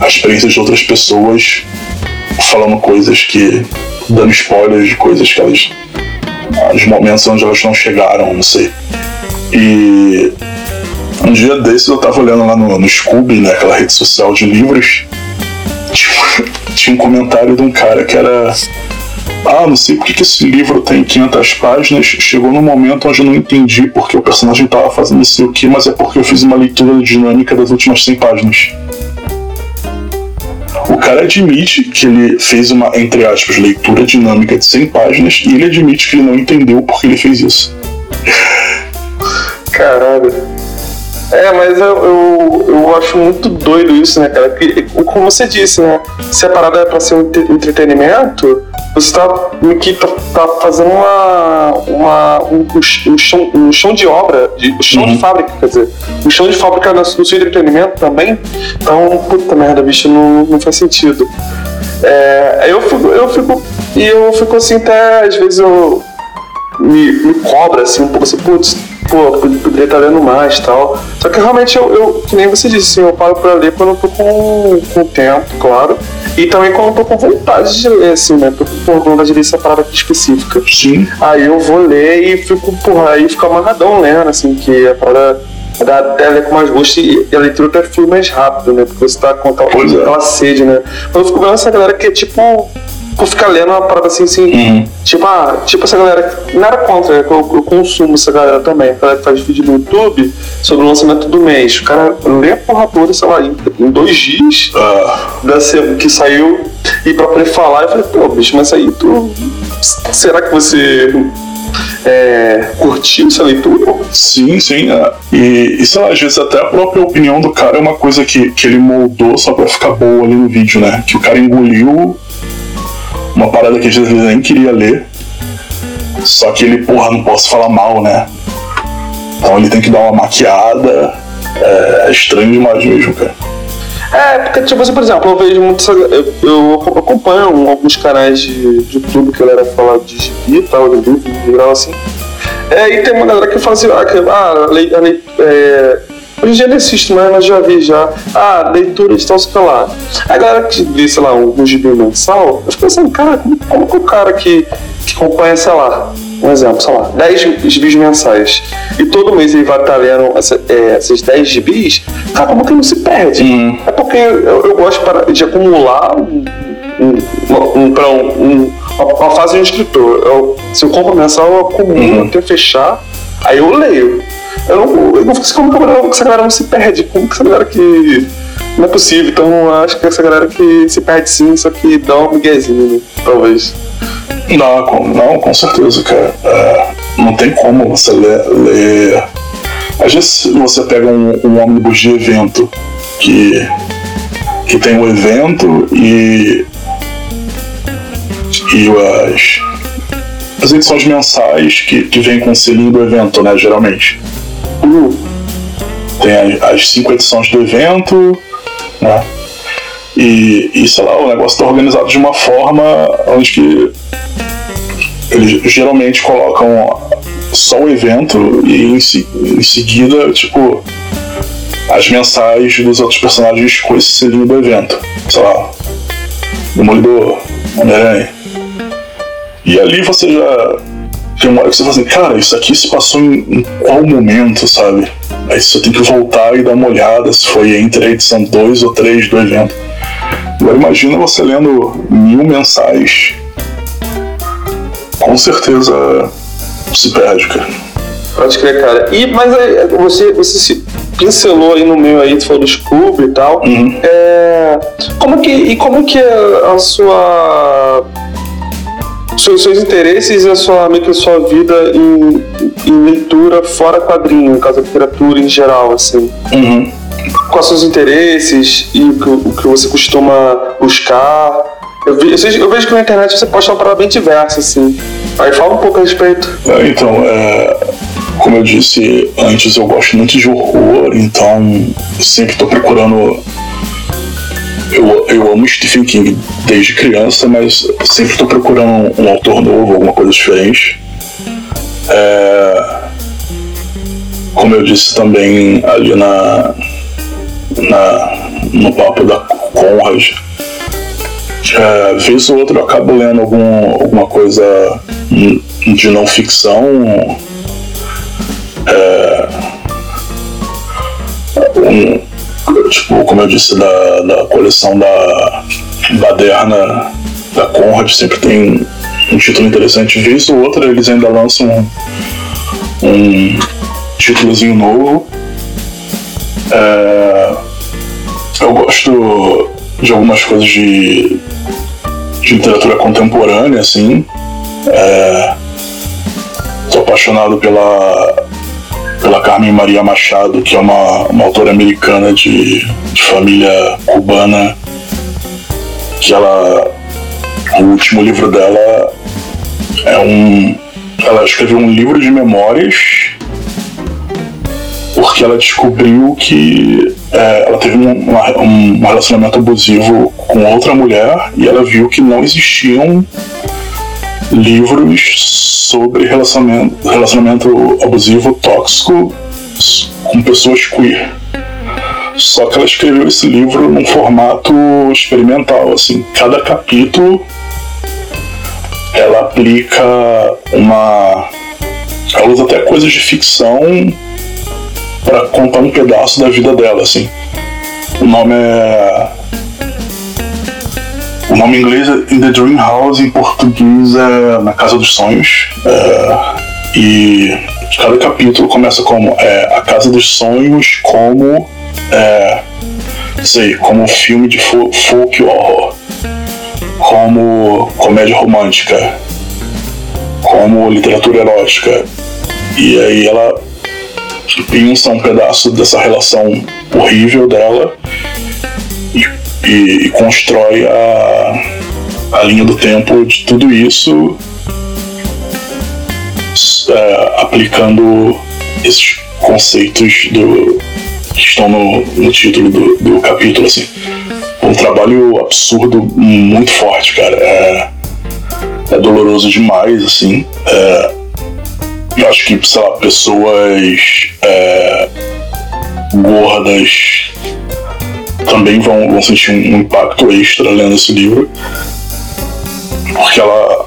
a experiência de outras pessoas falando coisas que. dando spoilers de coisas que elas. os momentos onde elas não chegaram, não sei. E um dia desses eu tava olhando lá no, no Scooby, né, aquela rede social de livros, tinha, um comentário de um cara que era ah, não sei porque que esse livro tem 500 páginas. Chegou no momento onde eu não entendi porque o personagem estava fazendo não sei o que, mas é porque eu fiz uma leitura dinâmica das últimas 100 páginas. O cara admite que ele fez uma, entre aspas, leitura dinâmica de 100 páginas e ele admite que ele não entendeu porque ele fez isso. Caralho. É, mas eu, eu, eu, acho muito doido isso, né, cara? Porque, como você disse, né? Se a parada é pra ser um entretenimento, você está que tá, tá, fazendo uma, uma um, um, chão, um chão de obra, de, um chão uhum. de fábrica, quer dizer, um chão de fábrica no, no seu entretenimento também. Então, puta merda, bicho, não, não faz sentido. É, eu fico, eu fico, e eu fico assim até às vezes eu me, me cobra assim um pouco assim, putz, pô, poderia estar lendo mais e tal. Só que realmente eu, eu, que nem você disse, assim, eu paro pra ler quando eu tô com, com tempo, claro. E também quando eu tô com vontade de ler, assim, né? Tô com vontade de ler essa parada aqui específica. Sim. Aí eu vou ler e fico, porra, aí fica amarradão lendo, assim, que a parada dá até ler com mais gosto e a leitura até flui mais rápido, né? Porque você tá com aquela, é. aquela sede, né? Mas eu fico vendo essa galera que é tipo por ficar lendo uma parada assim, assim. Uhum. Tipo, ah, tipo essa galera. Nada contra, né? eu, eu, consumo essa galera também. A galera que faz vídeo no YouTube sobre o lançamento do mês. O cara lê a porra toda, sei lá, em, em dois dias uh. da, que saiu. E pra poder falar, eu falei, pô, bicho, mas aí tu. Será que você é, curtiu essa leitura? Sim, sim. É. E, e sei lá, às vezes até a própria opinião do cara é uma coisa que, que ele moldou só pra ficar boa ali no vídeo, né? Que o cara engoliu uma parada que às vezes nem queria ler. Só que ele, porra, não posso falar mal, né? Então ele tem que dar uma maquiada. É, é estranho demais mesmo, cara. É, porque, tipo assim, por exemplo, eu vejo muito. Eu, eu acompanho alguns canais de, de YouTube que a galera fala de gibi e tal, de livro, em geral, assim. É, e tem uma galera que fala assim, ah, ah lei, a lei, é, Hoje em dia não existe mais, mas já vi já. Ah, leitura de tal, sei lá. A galera que vê, sei lá, um, um gibi mensal, eu fico pensando, cara, como, como que o cara que, que acompanha, sei lá, um exemplo, sei lá, 10 gibis mensais, e todo mês ele vai estar lendo essa, é, esses 10 gibis, cara, como que não se perde? Uhum. É porque eu, eu gosto de acumular um, um, um, para um, uma fase de um escritor. Eu, se eu compro mensal, eu acumulo uhum. até fechar, aí eu leio. Eu não, eu não sei como que essa galera não se perde. Como que essa galera que. Não é possível. Então acho que essa galera que se perde sim, só que dá um miguezinho, né? Talvez. Não, com, não, com certeza, cara. É, não tem como você ler, ler. Às vezes você pega um, um ônibus de evento que, que tem um evento e. e as, as edições mensais que, que vem com o selinho do evento, né, geralmente. Tem as cinco edições do evento, né? E, e sei lá, o negócio está organizado de uma forma onde que eles geralmente colocam só o evento e em, em seguida, tipo, as mensais dos outros personagens com esse selinho do evento. Sei lá, Demolidor, Homem-Aranha. E ali você já tem uma hora que você fala assim, cara, isso aqui se passou em, em qual momento, sabe? Aí você tem que voltar e dar uma olhada se foi entre a edição 2 ou 3 do evento. Agora imagina você lendo mil mensais. Com certeza se perde, cara. Pode crer, cara. E, mas aí, você, você se pincelou aí no meio aí, tu falou do Scooby e tal. Uhum. É, como que, e como que é a sua seus, seus interesses e a sua, meio que a sua vida em, em leitura fora quadrinho, no caso da literatura em geral, assim. Uhum. Quais são os interesses e o que, o que você costuma buscar? Eu, vi, eu, vejo que na internet você posta uma parada bem diversa, assim. Aí fala um pouco a respeito. É, então, é, como eu disse antes, eu gosto muito de horror, então sempre estou procurando eu, eu amo Stephen King desde criança, mas sempre estou procurando um, autor novo, alguma coisa diferente. É, como eu disse também ali na, na no papo da Conrad, é, vez ou outra eu acabo lendo algum, alguma coisa de não ficção. É, um, tipo, como eu disse, da, da coleção da Baderna, da Conrad, sempre tem um título interessante. Vez ou outra eles ainda lançam um, um títulozinho novo. É, eu gosto de algumas coisas de, de literatura contemporânea, assim. É, sou apaixonado pela pela Carmen Maria Machado, que é uma, uma autora americana de, de família cubana, que ela. O último livro dela é um. Ela escreveu um livro de memórias porque ela descobriu que é, ela teve um, um, relacionamento abusivo com outra mulher e ela viu que não existiam livros sobre relacionamento, relacionamento abusivo tóxico com pessoas queer. Só que ela escreveu esse livro num formato experimental, assim, cada capítulo ela aplica uma ela usa até coisas de ficção para contar um pedaço da vida dela, assim. O nome é o nome em inglês é In the Dream House, em português é Na Casa dos Sonhos. É, e cada capítulo começa como é, A Casa dos Sonhos como é, sei, como filme de folk horror, como comédia romântica, como literatura erótica. E aí ela pensa um pedaço dessa relação horrível dela e, e constrói a, a linha do tempo de tudo isso é, aplicando esses conceitos do, que estão no, no título do, do, capítulo, assim. Um trabalho absurdo, muito forte, cara. É, é doloroso demais, assim. É, eu acho que, sei lá, pessoas é, gordas também vão, vão sentir um impacto extra lendo esse livro. Porque ela,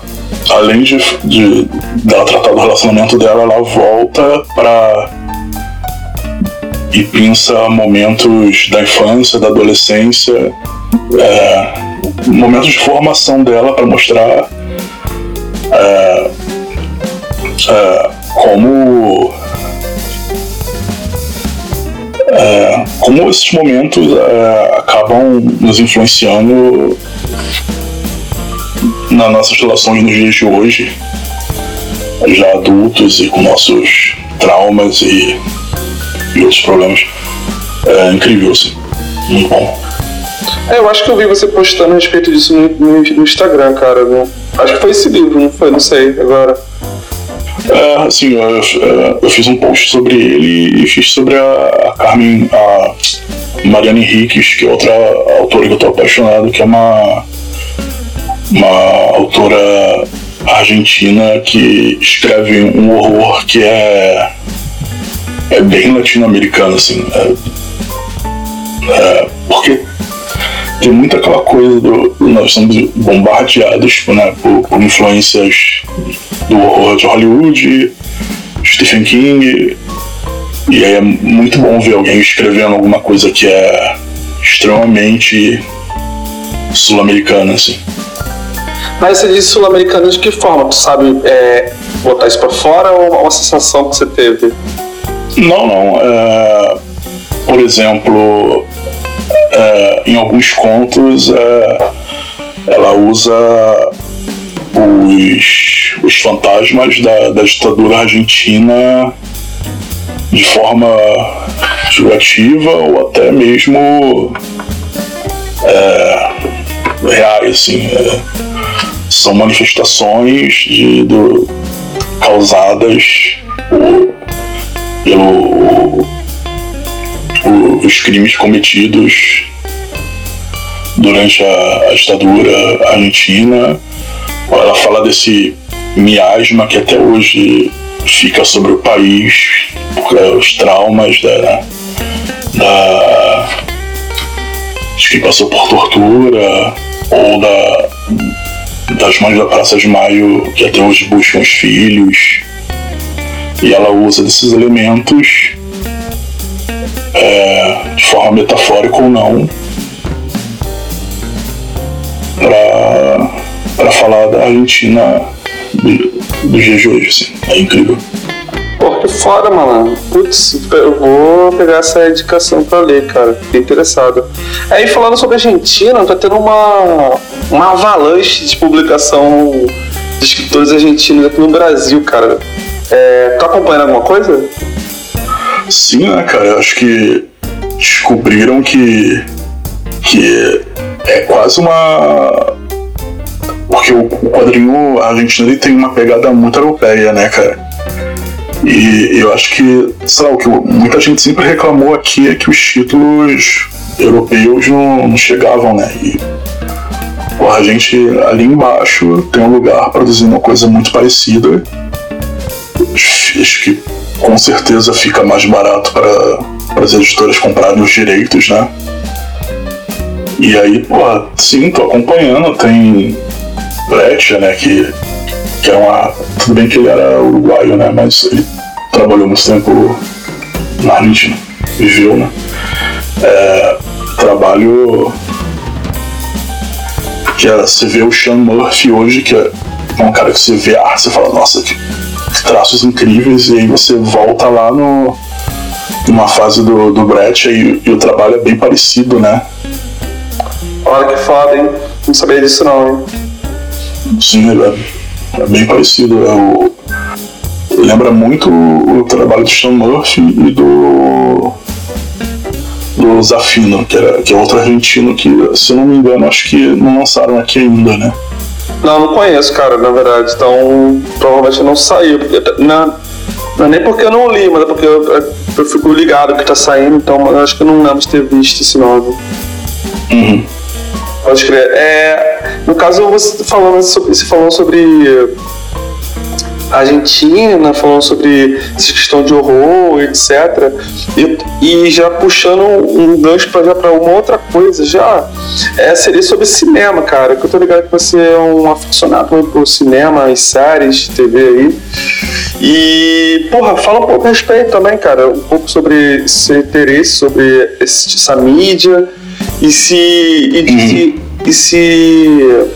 além de, de dela tratar do relacionamento dela, ela volta para e pensa momentos da infância, da adolescência, é, momentos de formação dela para mostrar é, é, como é, como esses momentos é, acabam nos influenciando nas nossas relações nos dias de hoje, já adultos e com nossos traumas e, e outros problemas. É incrível, assim. Muito bom. É, eu acho que eu vi você postando a respeito disso no, no, no Instagram, cara. Né? Acho que foi esse livro, não foi? Não sei agora. É, assim, eu, eu, fiz um post sobre ele e fiz sobre a, Carmen, a Mariana Henriques, que é outra autora que eu tô apaixonado, que é uma, uma autora argentina que escreve um horror que é, é bem latino-americano, assim. É, é, porque tem muita aquela coisa do. Nós somos bombardeados né, por, por influências do de Hollywood, Stephen King. E aí é muito bom ver alguém escrevendo alguma coisa que é extremamente sul-americana, assim. Mas você disse sul-americana de que forma? Tu sabe é, botar isso pra fora ou uma sensação que você teve? Não, não. É, por exemplo, é, em alguns contos é, ela usa os, os fantasmas da, da ditadura argentina de forma figurativa ou até mesmo é, reais, assim. É, são manifestações de, do, causadas por, pelo os crimes cometidos durante a, a ditadura argentina. Ela fala desse miasma que até hoje fica sobre o país, os traumas da, da de passou por tortura ou da, das mães da Praça de Maio que até hoje buscam os filhos. E ela usa desses elementos é, de forma metafórica ou não para falar da Argentina do, do dia de hoje. Assim. É incrível. Pô, que foda, mano. Putz, eu vou pegar essa indicação pra ler, cara. Fiquei interessado. Aí, falando sobre a Argentina, tá tendo uma, uma avalanche de publicação de escritores argentinos aqui no Brasil, cara. É, tá acompanhando alguma coisa? Sim, né, cara? Eu acho que descobriram que, que é quase uma. Porque o quadrinho argentino ele tem uma pegada muito europeia, né, cara? E eu acho que, sei lá, o que muita gente sempre reclamou aqui é que os títulos europeus não, não chegavam, né? E a gente ali embaixo tem um lugar produzindo uma coisa muito parecida. Acho que com certeza fica mais barato para as editoras comprarem os direitos, né? E aí, pô, sim, tô acompanhando. Tem Breccia, né? Que, que é uma. Tudo bem que ele era uruguaio, né? Mas ele trabalhou muito tempo na Argentina, viveu, né? É, trabalho que era, você vê o Sean Murphy hoje, que é um cara que você vê a arte, você fala, nossa, que, que traços incríveis, e aí você volta lá no numa fase do, do Brett e, e o trabalho é bem parecido, né? Olha que foda, hein? Não sabia disso não, hein? Sim, é, é bem parecido. É o, lembra muito o trabalho do Sean Murphy e do do Zafino, que, era, que é outro argentino que, se eu não me engano, acho que não lançaram aqui ainda, né? Não, não conheço, cara, na verdade. Então, provavelmente não saiu. Não, não é nem porque eu não li, mas é porque eu, eu fico ligado que tá saindo, então eu acho que eu não lembro de ter visto esse nome. Uhum. Pode crer. É, no caso, você falando sobre, você falou sobre Argentina, falando sobre essa questão de horror, etc. E, e já puxando um gancho para já para uma outra coisa, já é, seria sobre cinema, cara. Que eu tô ligado que você é um aficionado por cinema e séries de TV aí. E, porra, fala um pouco a respeito também, cara. Um pouco sobre seu interesse, sobre essa mídia e se. E, uhum. E se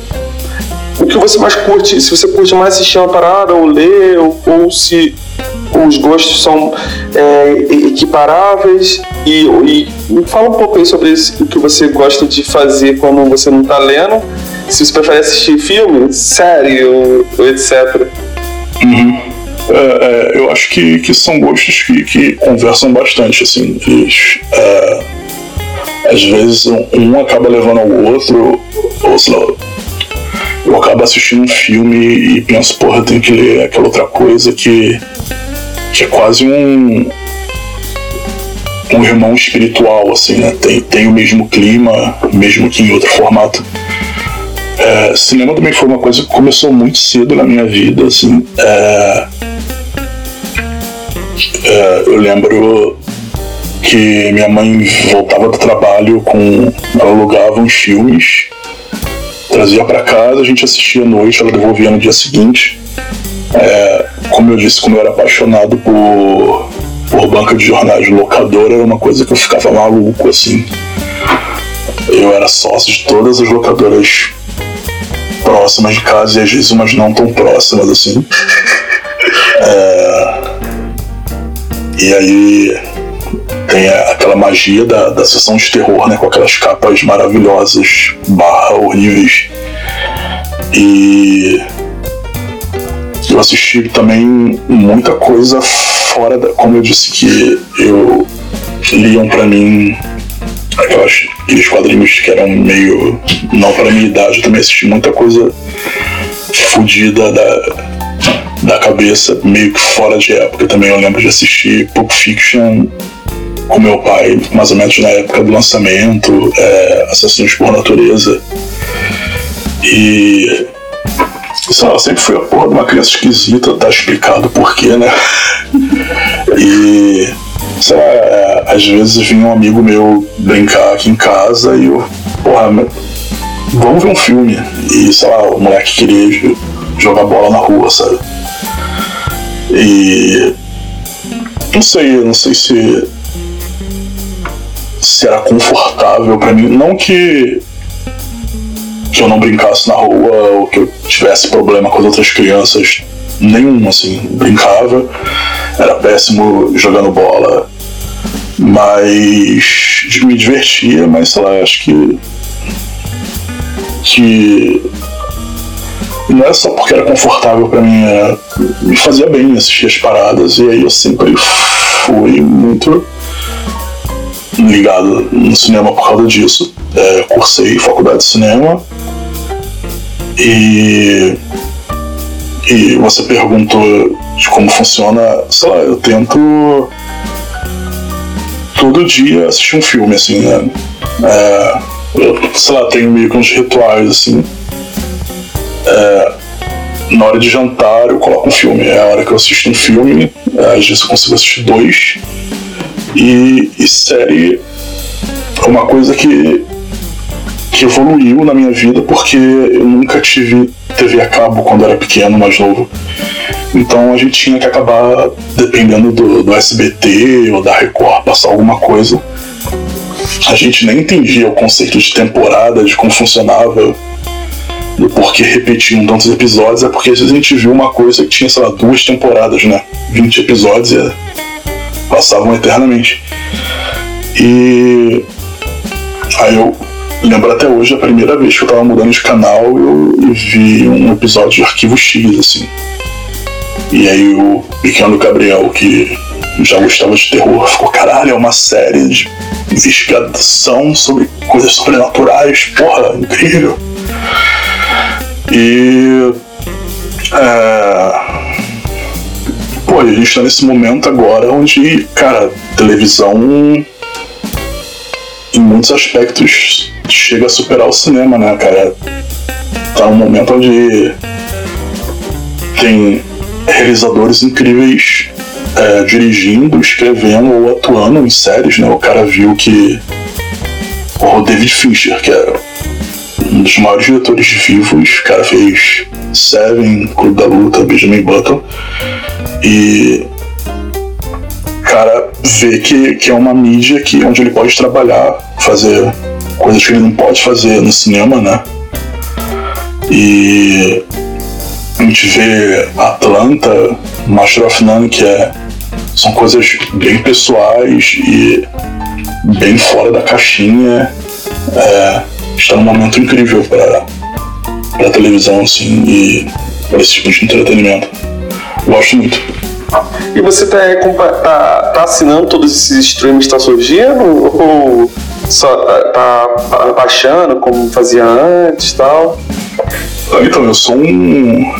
o que você mais curte, se você curte mais assistir uma parada ou ler, ou, ou se os gostos são é, equiparáveis e, e, fala um pouco aí sobre isso, o que você gosta de fazer quando você não está lendo, se você prefere assistir filme, série ou, ou etc. Uhum. É, é, eu acho que, que são gostos que, que conversam bastante, assim, eles, é, às vezes um, acaba levando ao outro, ou sei lá, eu acabo assistindo um filme e penso, porra, tem que ler aquela outra coisa que, que é quase um um irmão espiritual, assim, né? Tem, tem o mesmo clima, mesmo que em outro formato. É, cinema também foi uma coisa que começou muito cedo na minha vida, assim. É, é, eu lembro que minha mãe voltava do trabalho com. Ela alugava uns filmes trazia para casa, a gente assistia à noite, ela devolvia no dia seguinte. É, como eu disse, como eu era apaixonado por, por banca de jornais de locadora, era uma coisa que eu ficava maluco, assim. Eu era sócio de todas as locadoras próximas de casa e às vezes umas não tão próximas, assim. É, e aí tem aquela magia da, da sessão de terror, né? Com aquelas capas maravilhosas, barra horríveis. E eu assisti também muita coisa fora da. Como eu disse que eu liam para mim aquelas, aqueles quadrinhos que eram meio. não para minha idade, eu também assisti muita coisa fodida da, da cabeça, meio que fora de época também. Eu lembro de assistir Pulp Fiction com meu pai, mais ou menos na época do lançamento, é, Assassinos por Natureza. E. Sei lá, sempre fui a porra de uma criança esquisita, tá explicado por quê, né? E. Sei lá, é, às vezes vinha um amigo meu brincar aqui em casa e eu. Porra, vamos ver um filme. E sei lá, o moleque queria jogar bola na rua, sabe? E. Não sei, não sei se. Era confortável para mim. Não que que eu não brincasse na rua ou que eu tivesse problema com as outras crianças. Nenhum, assim, brincava. Era péssimo jogando bola. Mas me divertia, mas sei lá, acho que. Que. Não é só porque era confortável para mim, era, me fazia bem assistir as paradas. E aí eu sempre fui muito ligado no cinema por causa disso. É, cursei faculdade de cinema e, e você perguntou de como funciona, sei lá, eu tento todo dia assistir um filme, assim, né? É, eu, sei lá, tenho meio que uns rituais, assim. É, na hora de jantar eu coloco um filme. É a hora que eu assisto um filme, é, às vezes eu consigo assistir dois. E, e série é uma coisa que que evoluiu na minha vida porque eu nunca tive TV a cabo quando era pequeno, mais novo. Então a gente tinha que acabar dependendo do, do SBT ou da Record passar alguma coisa. A gente nem entendia o conceito de temporada, de como funcionava, do porquê repetiam tantos episódios. É porque a gente viu uma coisa que tinha, sei lá, duas temporadas, né? 20 episódios e passavam eternamente. E aí eu lembro até hoje a primeira vez que eu tava mudando de canal eu, vi um episódio de Arquivo X, assim. E aí o pequeno Gabriel, que já gostava de terror, ficou, caralho, é uma série de investigação sobre coisas sobrenaturais, porra, incrível. E. É, a gente tá nesse momento agora onde, cara, televisão em muitos aspectos chega a superar o cinema, né, cara? Tá um momento onde tem realizadores incríveis é, dirigindo, escrevendo ou atuando em séries, né? O cara viu que o David Fincher, que é um dos maiores diretores vivos, o cara fez Seven, Clube da Luta, Benjamin Button, e cara vê que, que é uma mídia que, onde ele pode trabalhar, fazer coisas que ele não pode fazer no cinema, né? E a gente vê Atlanta, Master of None, que é, são coisas bem pessoais e bem fora da caixinha. É, está num momento incrível para a televisão assim, e para esse tipo de entretenimento. Gosto muito. E você está tá, tá assinando todos esses streams que está surgindo? Ou só tá, tá baixando como fazia antes e tal? Então, eu sou um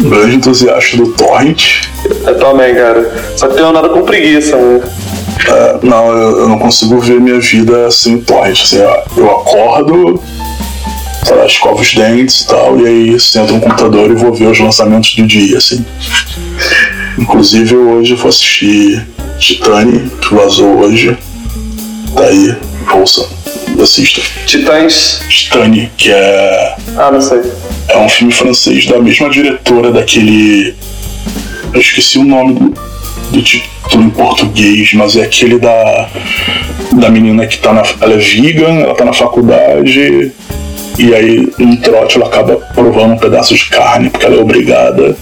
grande entusiasta do Torrent. Eu também, cara. Só que tenho nada com preguiça, né? É, não, eu, eu, não consigo ver minha vida sem Torrent. Assim, eu acordo, sei lá, escovo os dentes e tal, e aí sento no computador e vou ver os lançamentos do dia, assim. Inclusive hoje eu vou assistir Titane, que vazou hoje. Tá aí, ouça, assista. Titãs? Titane, que é. Ah, não sei. É um filme francês da mesma diretora daquele. Eu esqueci o nome do, do título em português, mas é aquele da. Da menina que tá na. Ela é vegan, ela tá na faculdade. E aí, no trote, ela acaba provando um pedaço de carne, porque ela é obrigada.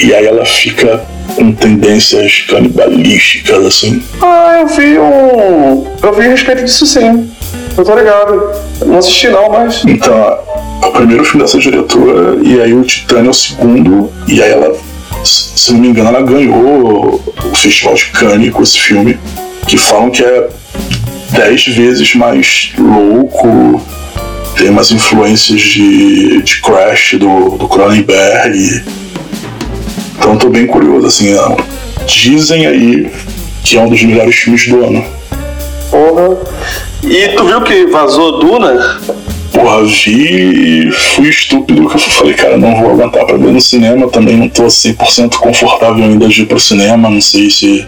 E aí ela fica com tendências canibalísticas, assim. Ah, eu vi um. Eu vi a respeito disso sim. Eu tô ligado. Eu não assisti não, mas. Então, o primeiro filme dessa diretora, e aí o Titânio é o segundo, e aí ela, se não me engano, ela ganhou o Festival de Cannes com esse filme, que falam que é dez vezes mais louco, tem umas influências de, de Crash do, do Cronenberg. Então tô bem curioso, assim, dizem aí que é um dos melhores filmes do ano. Porra. E tu viu que vazou Duna? Porra, vi fui estúpido que eu falei, cara, não vou aguentar pra ver no cinema, também não tô 100% confortável ainda de ir pro cinema, não sei se,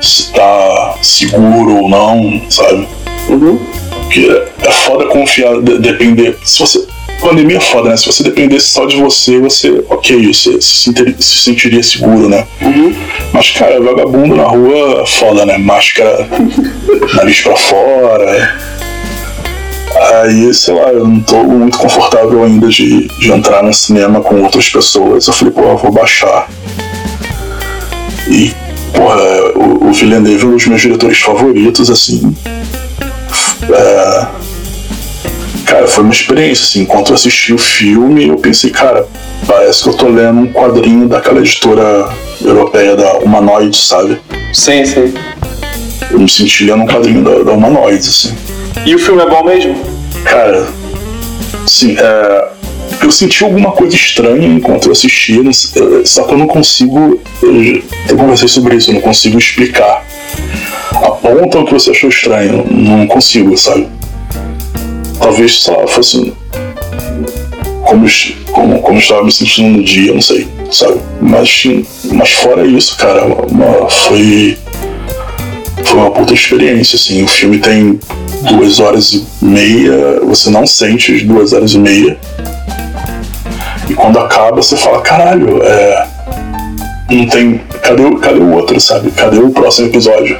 se tá seguro ou não, sabe? Uhum. Porque é foda confiar, de, depender. Se você. Pandemia é foda, né? Se você dependesse só de você, você, ok, você se, se sentiria seguro, né? Uhum. Mas, cara, vagabundo na rua é foda, né? Máscara, nariz pra fora. Aí, sei lá, eu não tô muito confortável ainda de, de entrar no cinema com outras pessoas. Eu falei, pô, eu vou baixar. E, porra, o, o Villeneuve é um dos meus diretores favoritos, assim. É... Cara, foi uma experiência, assim. Enquanto eu assisti o filme, eu pensei, cara, parece que eu tô lendo um quadrinho daquela editora europeia da Humanoid, sabe? Sim, sim. Eu me senti lendo um quadrinho da, da Humanoid, assim. E o filme é bom mesmo? Cara, sim, é, eu senti alguma coisa estranha enquanto eu assistia, só que eu não consigo. Eu conversei sobre isso, eu não consigo explicar. Aponta o que você achou estranho, não consigo, sabe? Talvez só fosse como, como, como estava me sentindo no dia, não sei, sabe? Mas, mas fora isso, cara, uma, foi. Foi uma puta experiência, assim. O filme tem duas horas e meia, você não sente as duas horas e meia. E quando acaba, você fala, caralho, é. Não tem. Cadê, cadê o outro, sabe? Cadê o próximo episódio?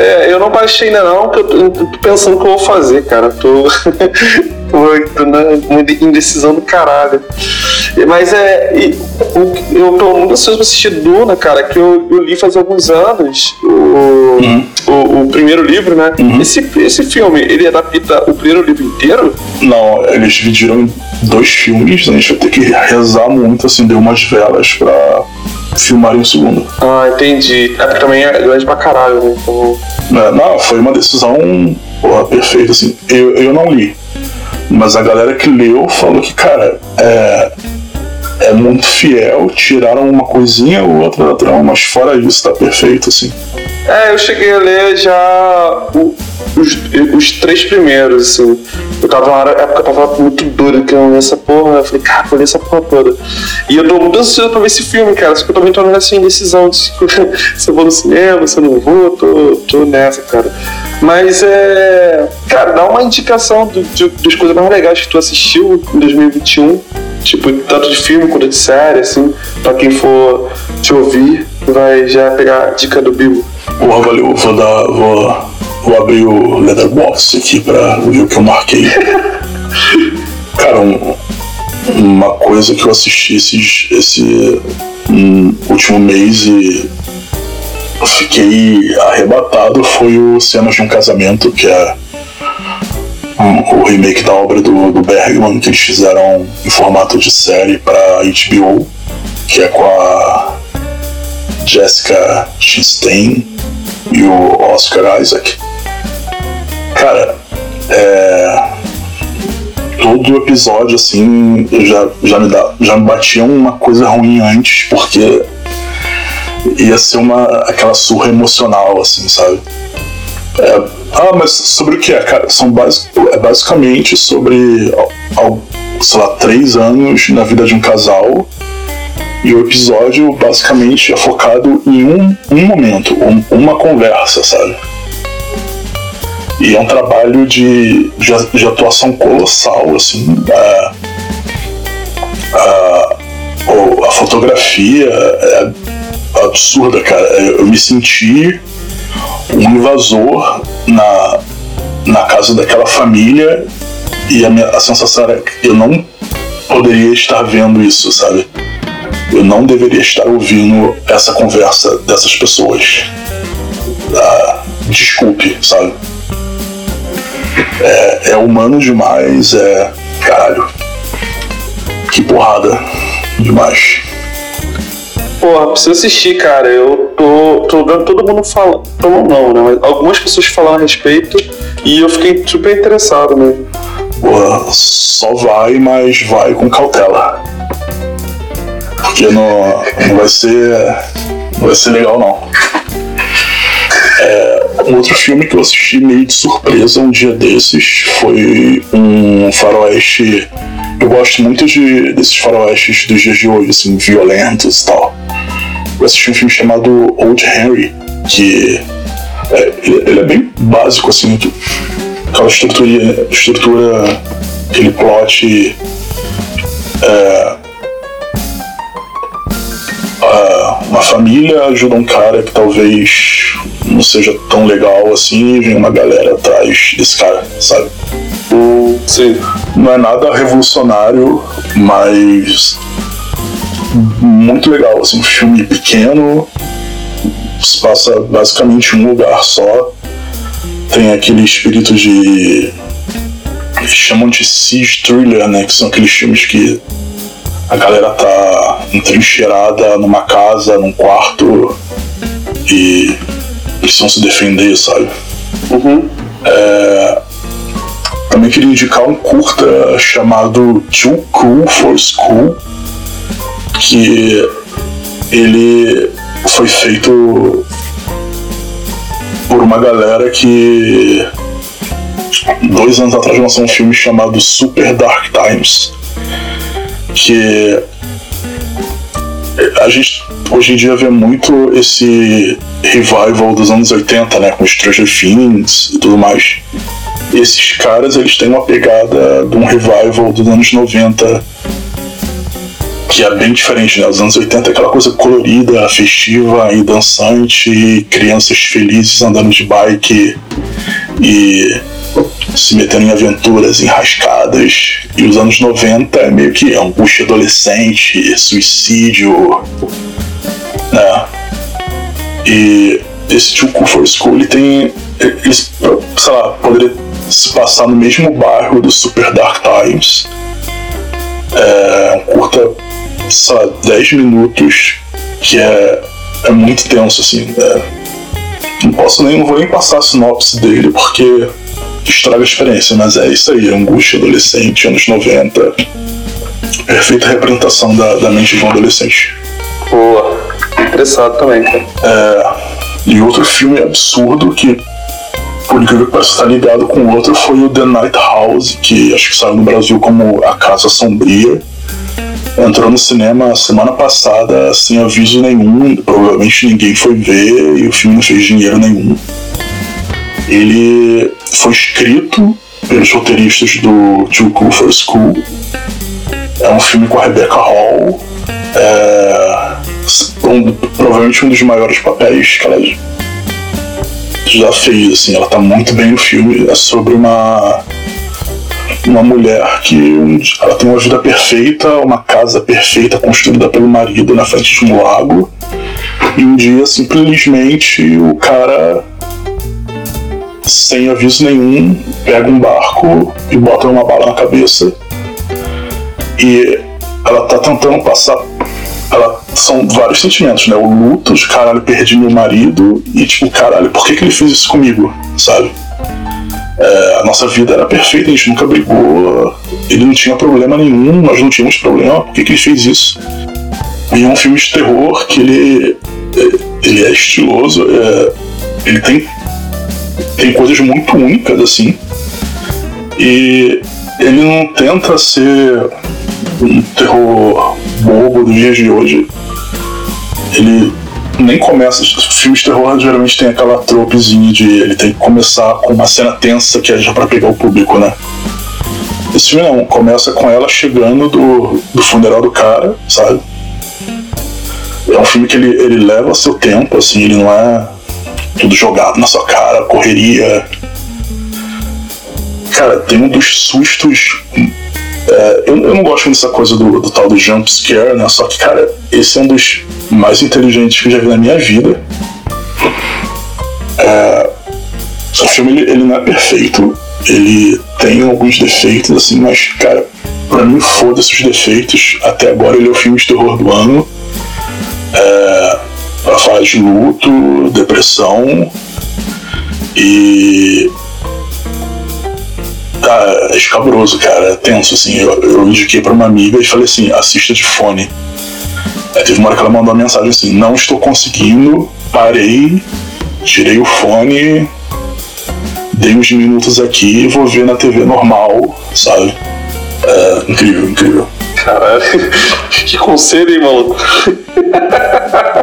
É, eu não baixei ainda não, porque eu tô, pensando o que eu vou fazer, cara. Tô. tô na indecisão do caralho. Mas é. Eu tô muito ansioso pra assistir Duna, cara, que eu, eu li faz alguns anos. O, uhum. o, o, primeiro livro, né? Uhum. Esse, esse filme, ele adapta o primeiro livro inteiro? Não, eles dividiram em dois filmes, né? a gente vai ter que rezar muito, assim, deu umas velas pra filmarem o segundo. Ah, entendi. É porque também é grande pra caralho, né? Então... Não, foi uma decisão porra, perfeita, assim. Eu, eu não li. Mas a galera que leu falou que, cara, é, é muito fiel, tiraram uma coisinha ou outra da trama, mas fora isso tá perfeito, assim. É, eu cheguei a ler já o, os, os três primeiros, assim. Eu tava na época tava muito doido que eu essa porra. Eu falei, cara, vou ler essa porra toda. E eu tô muito ansioso pra ver esse filme, cara. Só que eu também tô nessa indecisão de se, eu vou no cinema, se eu não vou, tô, tô nessa, cara. Mas é. Cara, dá uma indicação do, de, das coisas mais legais que tu assistiu em 2021. Tipo, tanto de filme quanto de série, assim, pra quem for te ouvir, vai já pegar a dica do Bibo. Porra, valeu, vou dar. Vou Vou abrir o Letterboxd aqui pra ver o que eu marquei. Cara, um, uma coisa que eu assisti esses, esse um, último mês e fiquei arrebatado foi o Cenas de um Casamento, que é um, o remake da obra do, do Bergman que eles fizeram em formato de série para HBO, que é com a Jessica Chastain e o Oscar Isaac. Cara, é. Todo episódio, assim, já, já, me dá, já me batia uma coisa ruim antes, porque ia ser uma, aquela surra emocional, assim, sabe? É, ah, mas sobre o que é, cara? São basic, é basicamente sobre, sei lá, três anos na vida de um casal. E o episódio basicamente é focado em um, um momento, um, uma conversa, sabe? E é um trabalho de, de, de atuação colossal, assim. A, a, a fotografia é absurda, cara. Eu me senti um invasor na, na casa daquela família e a, minha, a sensação era que eu não poderia estar vendo isso, sabe? Eu não deveria estar ouvindo essa conversa dessas pessoas. Ah, desculpe, sabe? É, é humano demais, é, caralho. Que porrada. Demais. Porra, preciso assistir, cara. Eu tô, tô vendo todo mundo falando. Todo mundo não, né? Mas algumas pessoas falando a respeito e eu fiquei super interessado mesmo. Porra, só vai, mas vai com cautela. Porque não, não vai ser. Não vai ser legal não. É, um outro filme que eu assisti meio de surpresa um dia desses foi um faroeste. Eu gosto muito de, desses faroestes dos dias de hoje, assim, violentos e tal. Eu assisti um filme chamado Old Henry, que é, ele é bem básico, assim, aquela estrutura, estrutura aquele plot. É, uma família ajuda um cara que talvez não seja tão legal assim e vem uma galera atrás desse cara, sabe? Sim. Não é nada revolucionário, mas muito legal, assim, um filme pequeno, se passa basicamente em um lugar só. Tem aquele espírito de. Eles chamam de siege thriller, né? Que são aqueles filmes que a galera tá entrincheirada numa casa, num quarto e precisam se defender, sabe? Uhum. É... Também queria indicar um curta chamado Too Cool for School, que ele foi feito por uma galera que dois anos atrás lançou um filme chamado Super Dark Times que a gente hoje em dia vê muito esse revival dos anos 80, né, com Stranger Things e tudo mais. Esses caras, eles têm uma pegada de um revival dos anos 90 que é bem diferente, né? Os anos 80 é aquela coisa colorida, festiva e dançante, crianças felizes andando de bike e se metendo em aventuras enrascadas. E os anos 90 é meio que angústia adolescente, suicídio, né? E esse Too Cool for School ele tem. Ele, sei lá, poderia se passar no mesmo bairro do Super Dark Times. É curta, sei lá, 10 minutos, que é, é muito tenso, assim. É, não posso nem, não vou nem passar a sinopse dele, porque estraga a experiência, mas é isso aí, angústia adolescente, anos 90. Perfeita representação da, da mente de um adolescente. Boa, interessado também, cara. É, e outro filme absurdo que, por incrível que pareça, estar ligado com o outro foi o The Night House, que acho que saiu no Brasil como A Casa Sombria. Entrou no cinema semana passada sem aviso nenhum, provavelmente ninguém foi ver e o filme não fez dinheiro nenhum. Ele foi escrito pelos roteiristas do Too Cool for School. É um filme com a Rebecca Hall. É um, provavelmente um dos maiores papéis que ela já fez. Assim, ela tá muito bem no filme. É sobre uma uma mulher que ela tem uma vida perfeita, uma casa perfeita construída pelo marido na frente de um lago. E um dia simplesmente o cara sem aviso nenhum, pega um barco e bota uma bala na cabeça. E ela tá tentando passar. Ela, são vários sentimentos, né? O luto de caralho, perdi meu marido e tipo, caralho, por que, que ele fez isso comigo? Sabe? É, a nossa vida era perfeita, a gente nunca brigou, ele não tinha problema nenhum, nós não tínhamos problema, por que, que ele fez isso? E é um filme de terror que ele, ele é estiloso, é, ele tem tem coisas muito únicas assim. E ele não tenta ser um terror bobo dos dias de hoje. Ele nem começa. Filmes de terror geralmente tem aquela tropezinha de ele tem que começar com uma cena tensa que é já pra pegar o público, né? Esse filme não, começa com ela chegando do, do funeral do cara, sabe? É um filme que ele, ele leva seu tempo, assim, ele não é tudo jogado na sua cara, correria. Cara, tem um dos sustos. É, eu, eu, não gosto dessa coisa do, do, tal do jump scare, né? Só que, cara, esse é um dos mais inteligentes que eu já vi na minha vida. É, o filme ele, ele não é perfeito, ele tem alguns defeitos, assim, mas, cara, pra mim, foda-se os defeitos. Até agora ele é o filme de terror do ano. É, pra falar de luto, depressão e. Tá, é escabroso, cara, é tenso, assim. Eu, eu indiquei pra uma amiga e falei assim: assista de fone. Aí teve uma hora que ela mandou uma mensagem assim: não estou conseguindo, parei, tirei o fone, dei uns minutos aqui e vou ver na TV normal, sabe? É, incrível, incrível. Caralho, que conselho, hein, maluco?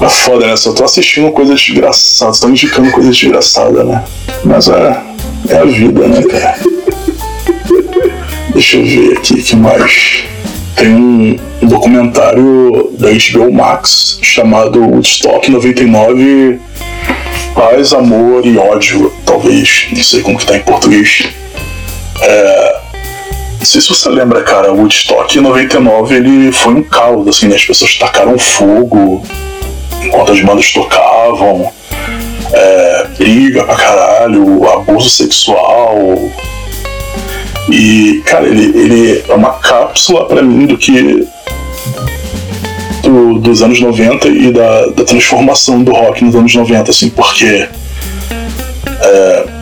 É foda, né? Só tô assistindo coisa desgraçada, tô indicando coisa desgraçada, né? Mas é, é a vida, né, cara? Deixa eu ver aqui que mais. Tem um documentário da HBO Max chamado Woodstock 99 Paz, Amor e Ódio, talvez, não sei como que tá em português. É, não sei se você lembra, cara, o Woodstock 99 ele foi um caos, assim, né? As pessoas tacaram fogo enquanto as bandas tocavam, é, briga pra caralho, abuso sexual. E, cara, ele, ele é uma cápsula para mim do que. Do, dos anos 90 e da, da transformação do rock nos anos 90, assim, porque. É,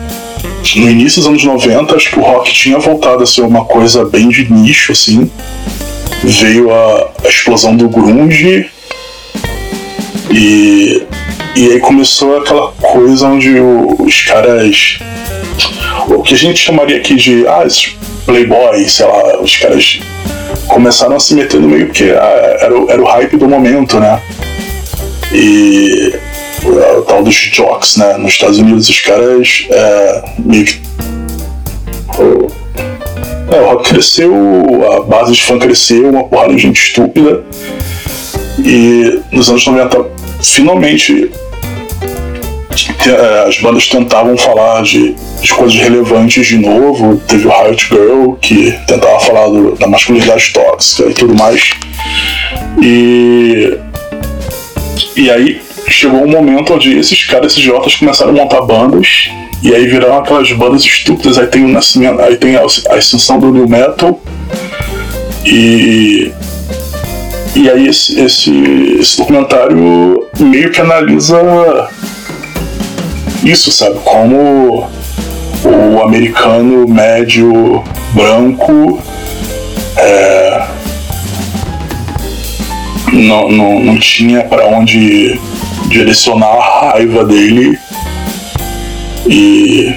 no início dos anos 90, acho que o rock tinha voltado a ser uma coisa bem de nicho, assim. Veio a, a explosão do grunge e, e aí começou aquela coisa onde o, os caras. O que a gente chamaria aqui de. Ah, playboy, sei lá, os caras começaram a se meter no meio porque ah, era, era o hype do momento, né? E o, tal dos jocks, né? Nos Estados Unidos os caras é, meio que. É, o rock cresceu, a base de fã cresceu, uma porrada de gente estúpida. E nos anos 90, finalmente, é, as bandas tentavam falar de, de coisas relevantes de novo. Teve o Riot Girl, que tentava falar do, da masculinidade tóxica e tudo mais. E, e aí chegou um momento onde esses caras, esses idiotas, começaram a montar bandas. E aí viraram aquelas bandas estúpidas. Aí tem o nascimento, aí tem a, a ascensão do New Metal. E e aí esse, esse, esse documentário meio que analisa isso, sabe? Como o americano médio branco não, não, não tinha para onde direcionar a raiva dele e,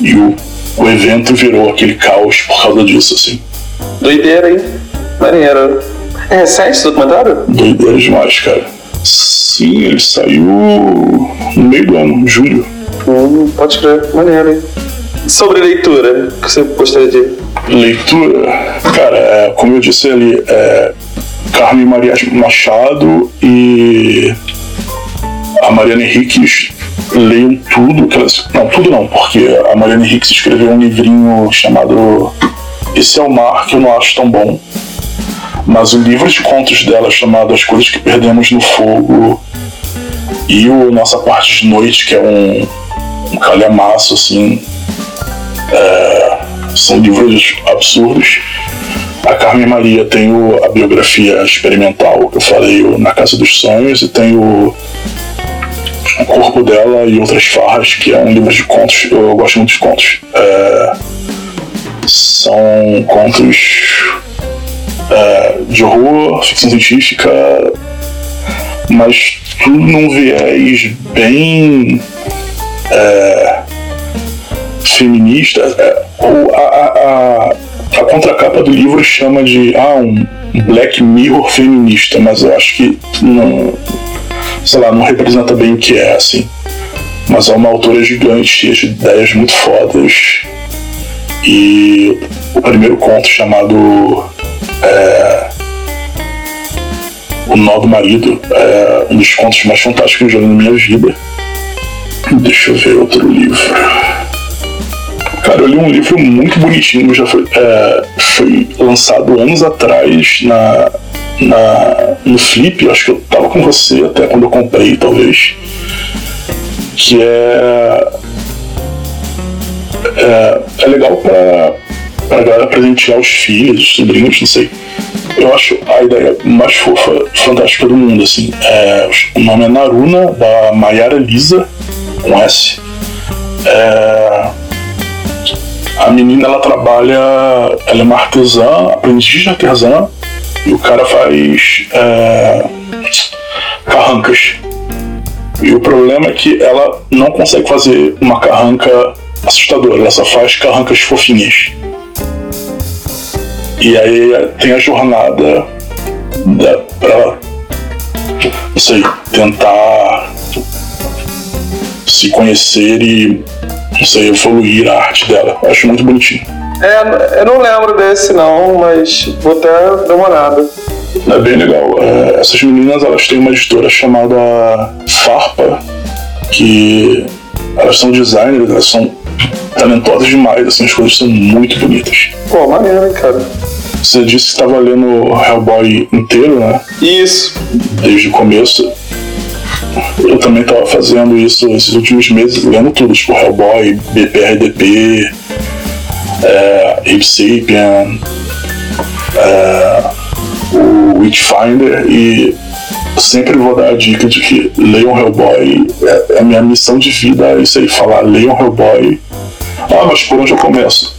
e o, o evento virou aquele caos por causa disso, assim. Doideira, hein? Maneiro. É recente esse documentário? Doideira demais, cara. Sim, ele saiu no meio do ano, julho. Hum, pode crer, maneiro, hein? Sobre leitura, o que você gostaria de. Leitura? Cara, é, como eu disse ali, é Carmen Maria Machado e a Mariana Henriques leiam tudo. Não, tudo não, porque a Mariana Henriques escreveu um livrinho chamado Esse é o Mar que eu não acho tão bom mas o livro de contos dela chamado As Coisas que Perdemos no Fogo e o Nossa Parte de Noite, que é um, um calhamaço, assim, é, são livros absurdos. A Carmen Maria tem o, a biografia experimental que eu falei, o Na Casa dos Sonhos, e tem o, o Corpo dela e Outras Farras, que é um livro de contos, eu gosto muito de contos. É, são contos é, de horror, ficção científica, mas tudo num viés bem é, feminista. É, a, a, a, contracapa do livro chama de ah, um Black Mirror feminista, mas eu acho que não, sei lá, não representa bem o que é assim. Mas é uma autora gigante, cheia de ideias muito fodas. E o primeiro conto chamado é, o Nó do Marido é um dos contos mais fantásticos que eu já li na minha vida. Deixa eu ver outro livro. Cara, eu li um livro muito bonitinho, já foi, é, foi lançado anos atrás na, na, no Flip, acho que eu tava com você até quando eu comprei, talvez. que é. É, é legal pra, pra galera presentear os filhos, os sobrinhos, não sei. Eu acho a ideia mais fofa, fantástica do mundo, assim. É, o nome é Naruna, da Mayara Lisa, com S. É, a menina, ela trabalha, ela é uma artesã, aprendiz de artesã, e o cara faz é, carrancas. E o problema é que ela não consegue fazer uma carranca assustadora, ela só faz carrancas fofinhas. E aí tem a jornada da, pra, não sei, tentar se conhecer e, não sei, evoluir a arte dela. Eu acho muito bonitinho. É, eu não lembro desse não, mas vou até dar uma olhada. É bem legal. É, essas meninas elas têm uma editora chamada Farpa, que elas são designers, elas são talentosas demais, assim, as coisas são muito bonitas. Pô, maneiro, hein, cara. Você disse que estava lendo Hellboy inteiro, né? Isso. Desde o começo. Eu também estava fazendo isso esses últimos meses, lendo tudo, tipo Hellboy, BPRDP, é, Ape Sapien, é, o Witchfinder e sempre vou dar a dica de que leiam Hellboy, é, é a minha missão de vida, é isso aí, falar leiam Hellboy. Ah, mas por onde eu começo?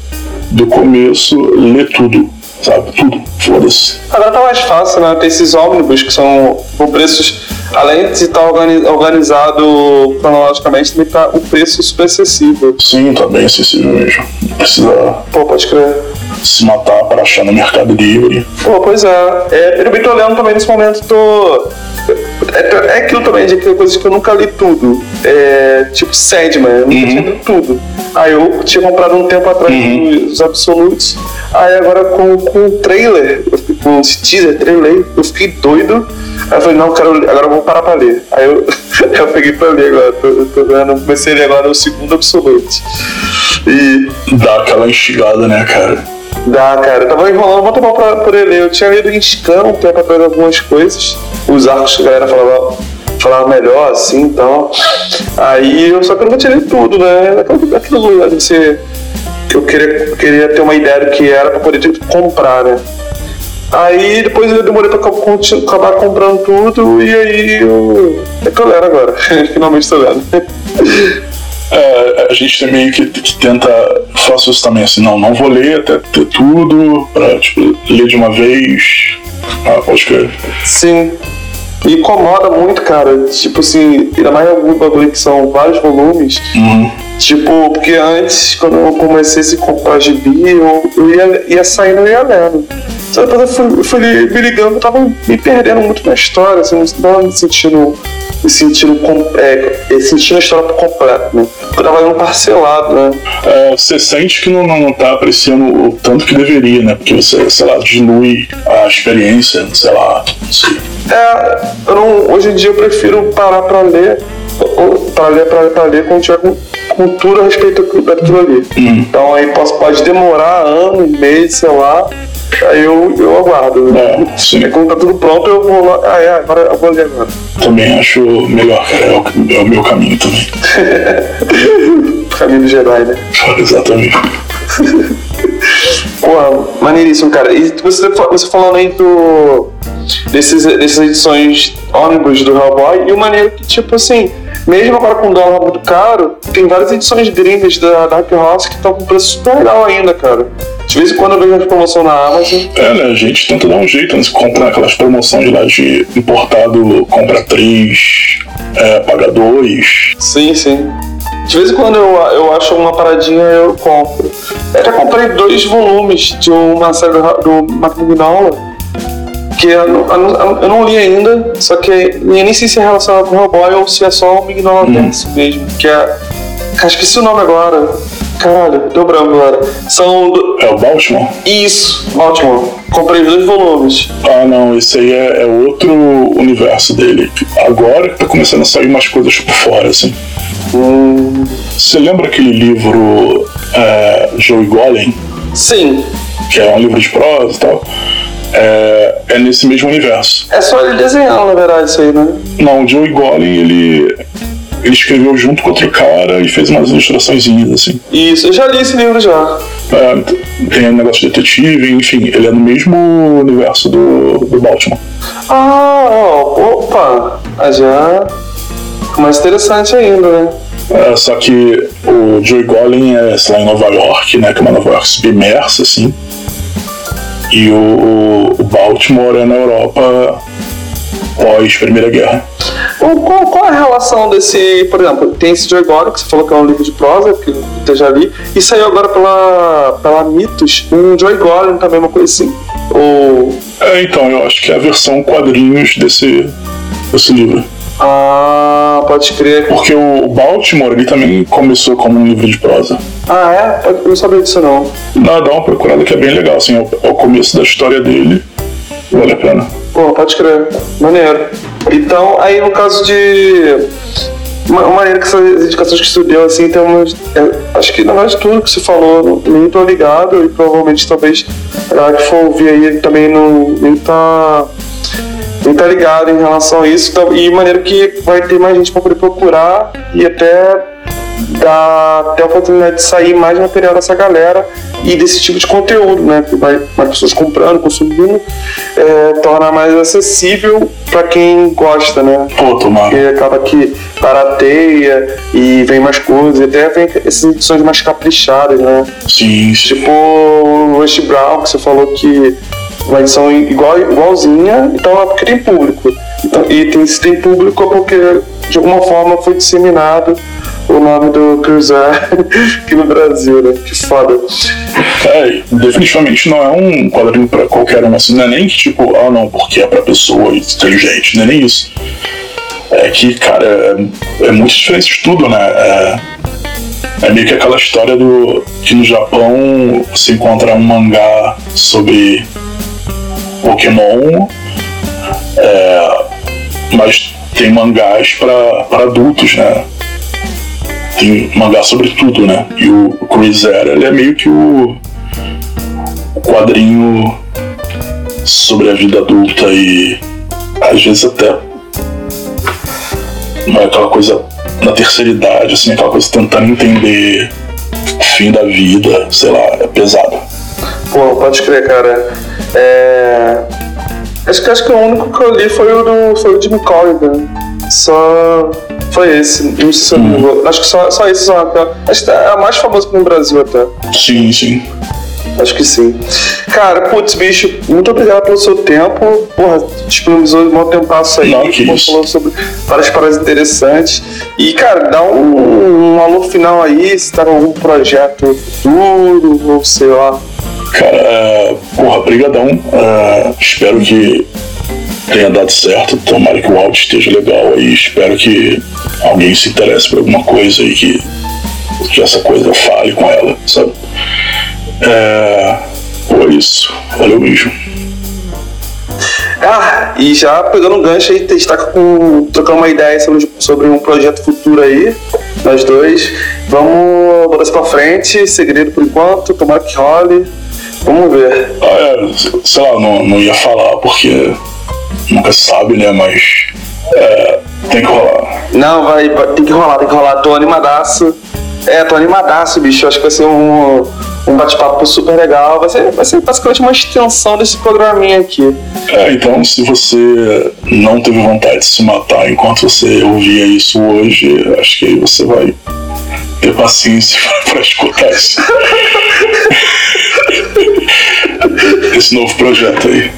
Do começo, lê tudo, sabe? Tudo, foda-se. Agora tá mais fácil, né? Tem esses ônibus que são por preços, além de estar organizado cronologicamente, também tá o preço super acessível. Sim, tá bem acessível mesmo. Não precisa Pô, pode crer. se matar para achar no Mercado Livre. Pô, pois é. é eu também tô lendo também nesse momento, tô. É, é aquilo também, de aquela coisa que eu nunca li tudo. É, tipo Sandman, eu nunca tinha lido tudo. Aí eu tinha comprado um tempo atrás os Absolutes. Aí agora com, com o trailer, eu esse teaser, trailer, eu fiquei doido. Aí eu falei, não, quero, ler, agora eu vou parar pra ler. Aí eu, eu peguei pra ler agora, tô, eu tô vendo, comecei a ler agora o segundo Absolute. E Dá aquela instigada, né, cara? Dá, cara. Eu tava enrolando muito bom pra poder ler. Eu tinha lido em scan um tempo atrás algumas coisas. Os arcos que a galera falava, falava melhor, assim, então. Aí eu só que eu nunca lido tudo, né? Aquilo, aquilo você. que Eu queria, queria ter uma ideia do que era pra poder tipo, comprar, né? Aí depois eu demorei pra acabar comprando tudo e aí eu. É que eu lero agora. Finalmente tô lendo. É, a gente meio que, que tenta. Faço isso também assim, não, não vou ler até ter tudo, pra tipo, ler de uma vez. Ah, pode crer. Sim. Me incomoda muito, cara. Tipo assim, ainda mais algum bagulho que são vários volumes. Uhum. Tipo, porque antes, quando eu comecei a se comprar gibi, eu, eu ia, ia saindo e ia lendo. Só depois eu fui, eu fui me ligando, eu tava me perdendo muito na história, assim, não estava me sentindo, me sentindo, é, sentindo a história por completo, né? Eu tava lendo parcelado, né? É, você sente que não, não, tá apreciando o tanto que deveria, né? Porque você, sei lá, dilui a experiência, sei lá, não sei. É, eu não, hoje em dia eu prefiro parar pra ler, pra ler, pra ler, pra ler quando tiver com cultura a respeito daquilo ali. Então aí posso, pode demorar anos, meses, sei lá, aí eu, eu aguardo. É, sim. Aí quando tá tudo pronto, eu vou lá, ah, é, agora eu vou ler agora. Também acho melhor, cara. É o, é o meu caminho também. Caminho do Jedi, né? Exatamente. Porra, maneiríssimo, cara. E você, você falando aí do. Desses, dessas edições ônibus do Hellboy, e o maneiro que, tipo assim, mesmo agora com dólar muito caro, tem várias edições gringas da Dark Horse que estão com preço super legal ainda, cara. De vez em quando eu vejo as promoção na Amazon. É, né? A gente tenta dar um jeito, né? Se compra aquelas promoções lá de importado, compra três, é, paga dois. Sim, sim. De vez em quando eu, eu acho uma paradinha eu compro. Eu já comprei dois volumes de uma série do, do Mark Mignola, que eu, não- eu eu não li ainda, só que eu nem sei se é relacionado com o Hellboy ou se é só o Mignola Verso mesmo, que é... Cara, esqueci o nome agora. Caralho, deu branco agora. São... do- É o Baltimore? Isso, ótimo. Comprei os dois volumes. Ah, não, esse aí é, é outro universo dele. Agora que tá começando a sair umas coisas por fora, assim. Hum, Você lembra aquele livro é, Joey Golem, sim, que é um livro de prosa e tal? É, é nesse mesmo universo. é só ele desenhando, na verdade, isso aí, né? Não, o Joey Golem, ele. ele escreveu junto com outro cara e fez umas ilustrações assim. Isso, eu já li esse livro já. É, tem um negócio de detetive, enfim, ele é no mesmo universo do, do Baltimore. Ah, opa! Já. Mais interessante ainda, né? É, só que o Joey Golem é, sei lá, em Nova York, né? Que é uma Nova York submersa, assim. E o, o Baltimore é na Europa pós Primeira Guerra. Qual, qual, é a relação desse, por exemplo, tem esse Joy Gore, que você falou que é um livro de prosa, que eu já li, e saiu agora pela, pela Mitos, um Joy Gore também, uma coisa assim? Ou... É, então, eu acho que é a versão quadrinhos desse, desse livro. Ah, pode crer. Porque o Baltimore, ele também começou como um livro de prosa. Ah, é? Eu não sabia disso, não. Não, dá uma procurada que é bem legal, assim, é o, é começo da história dele, vale a pena. Pô, pode crer. Maneiro. Então, aí no caso de. Uma maneira que essas indicações que você deu, assim, tem umas. É, acho que na verdade tudo que você falou, nem tô ligado, e provavelmente talvez a galera que for ouvir aí também não nem tá. Nem tá ligado em relação a isso. Então, e maneira que vai ter mais gente para poder procurar e até dá ter a oportunidade de sair mais material dessa galera e desse tipo de conteúdo, né? Que vai mais pessoas comprando, consumindo, é, torna mais acessível para quem gosta, né? Pô, tomara. Porque acaba que barateia e vem mais coisas, e até vem essas edições mais caprichadas, né? Sim. Tipo o Rush Brown, que você falou que uma edição igual, igualzinha, então é porque tem público. Então, e tem, se tem público é porque de alguma forma foi disseminado o nome do Cruzar aqui no Brasil, né? Que foda. É, definitivamente não é um quadrinho pra qualquer um, assim, não é nem que tipo, ah não, porque é pra pessoa inteligente, não é nem isso. É que, cara, é, é muito diferente de tudo, né? É, é meio que aquela história do que no Japão se encontra um mangá sobre Pokémon, é, mas tem mangás para adultos, né? tem mangá sobre tudo, né? E o Chris Zero, ele é meio que o quadrinho sobre a vida adulta e às vezes até é aquela coisa na terceira idade, assim, aquela coisa tentando entender o fim da vida, sei lá, é pesado. Pô, pode crer, cara. É... Acho que acho que o único que eu li foi o do foi o Jimmy Corrigan. Só foi esse. Não sei se eu uhum. Acho que só, só esse só. Acho que é a mais famosa no Brasil até. Sim, sim. Acho que sim. Cara, putz, bicho, muito obrigado pelo seu tempo. Porra, disponibilizou um tempo passo aí. Não, que falou sobre várias paradas interessantes. E, cara, dá um, um alô final aí, se tá com algum projeto futuro, ou sei lá. Cara, é, porra, brigadão. Uh, espero que tenha dado certo. Tomara que o áudio esteja legal aí. Espero que alguém se interesse por alguma coisa e que, que essa coisa fale com ela, sabe? É. Pô, isso. Valeu mesmo. Ah, e já pegando um gancho aí, está com trocando uma ideia sobre, sobre um projeto futuro aí, nós dois. Vamos botar isso pra frente, segredo por enquanto, tomara que role. Vamos ver. Ah, é, sei lá, não, não ia falar porque nunca se sabe, né? Mas é, tem que rolar. Não, vai, tem que rolar, tem que rolar. Tô animadaço. É, tô animadaço, bicho. Acho que vai ser um, um bate-papo super legal. Vai ser, vai ser basicamente uma extensão desse programinha aqui. É, então se você não teve vontade de se matar enquanto você ouvia isso hoje, acho que aí você vai ter paciência para escutar isso. esse novo projeto aí?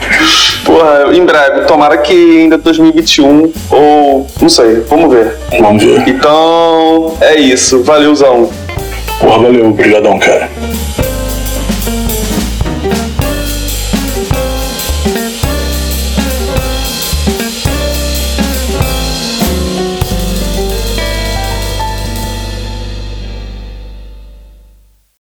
Porra, em breve, tomara que ainda 2021 ou não sei, vamos ver. Vamos ver. Então, é isso. Valeuzão. Porra, valeu, obrigadão, cara.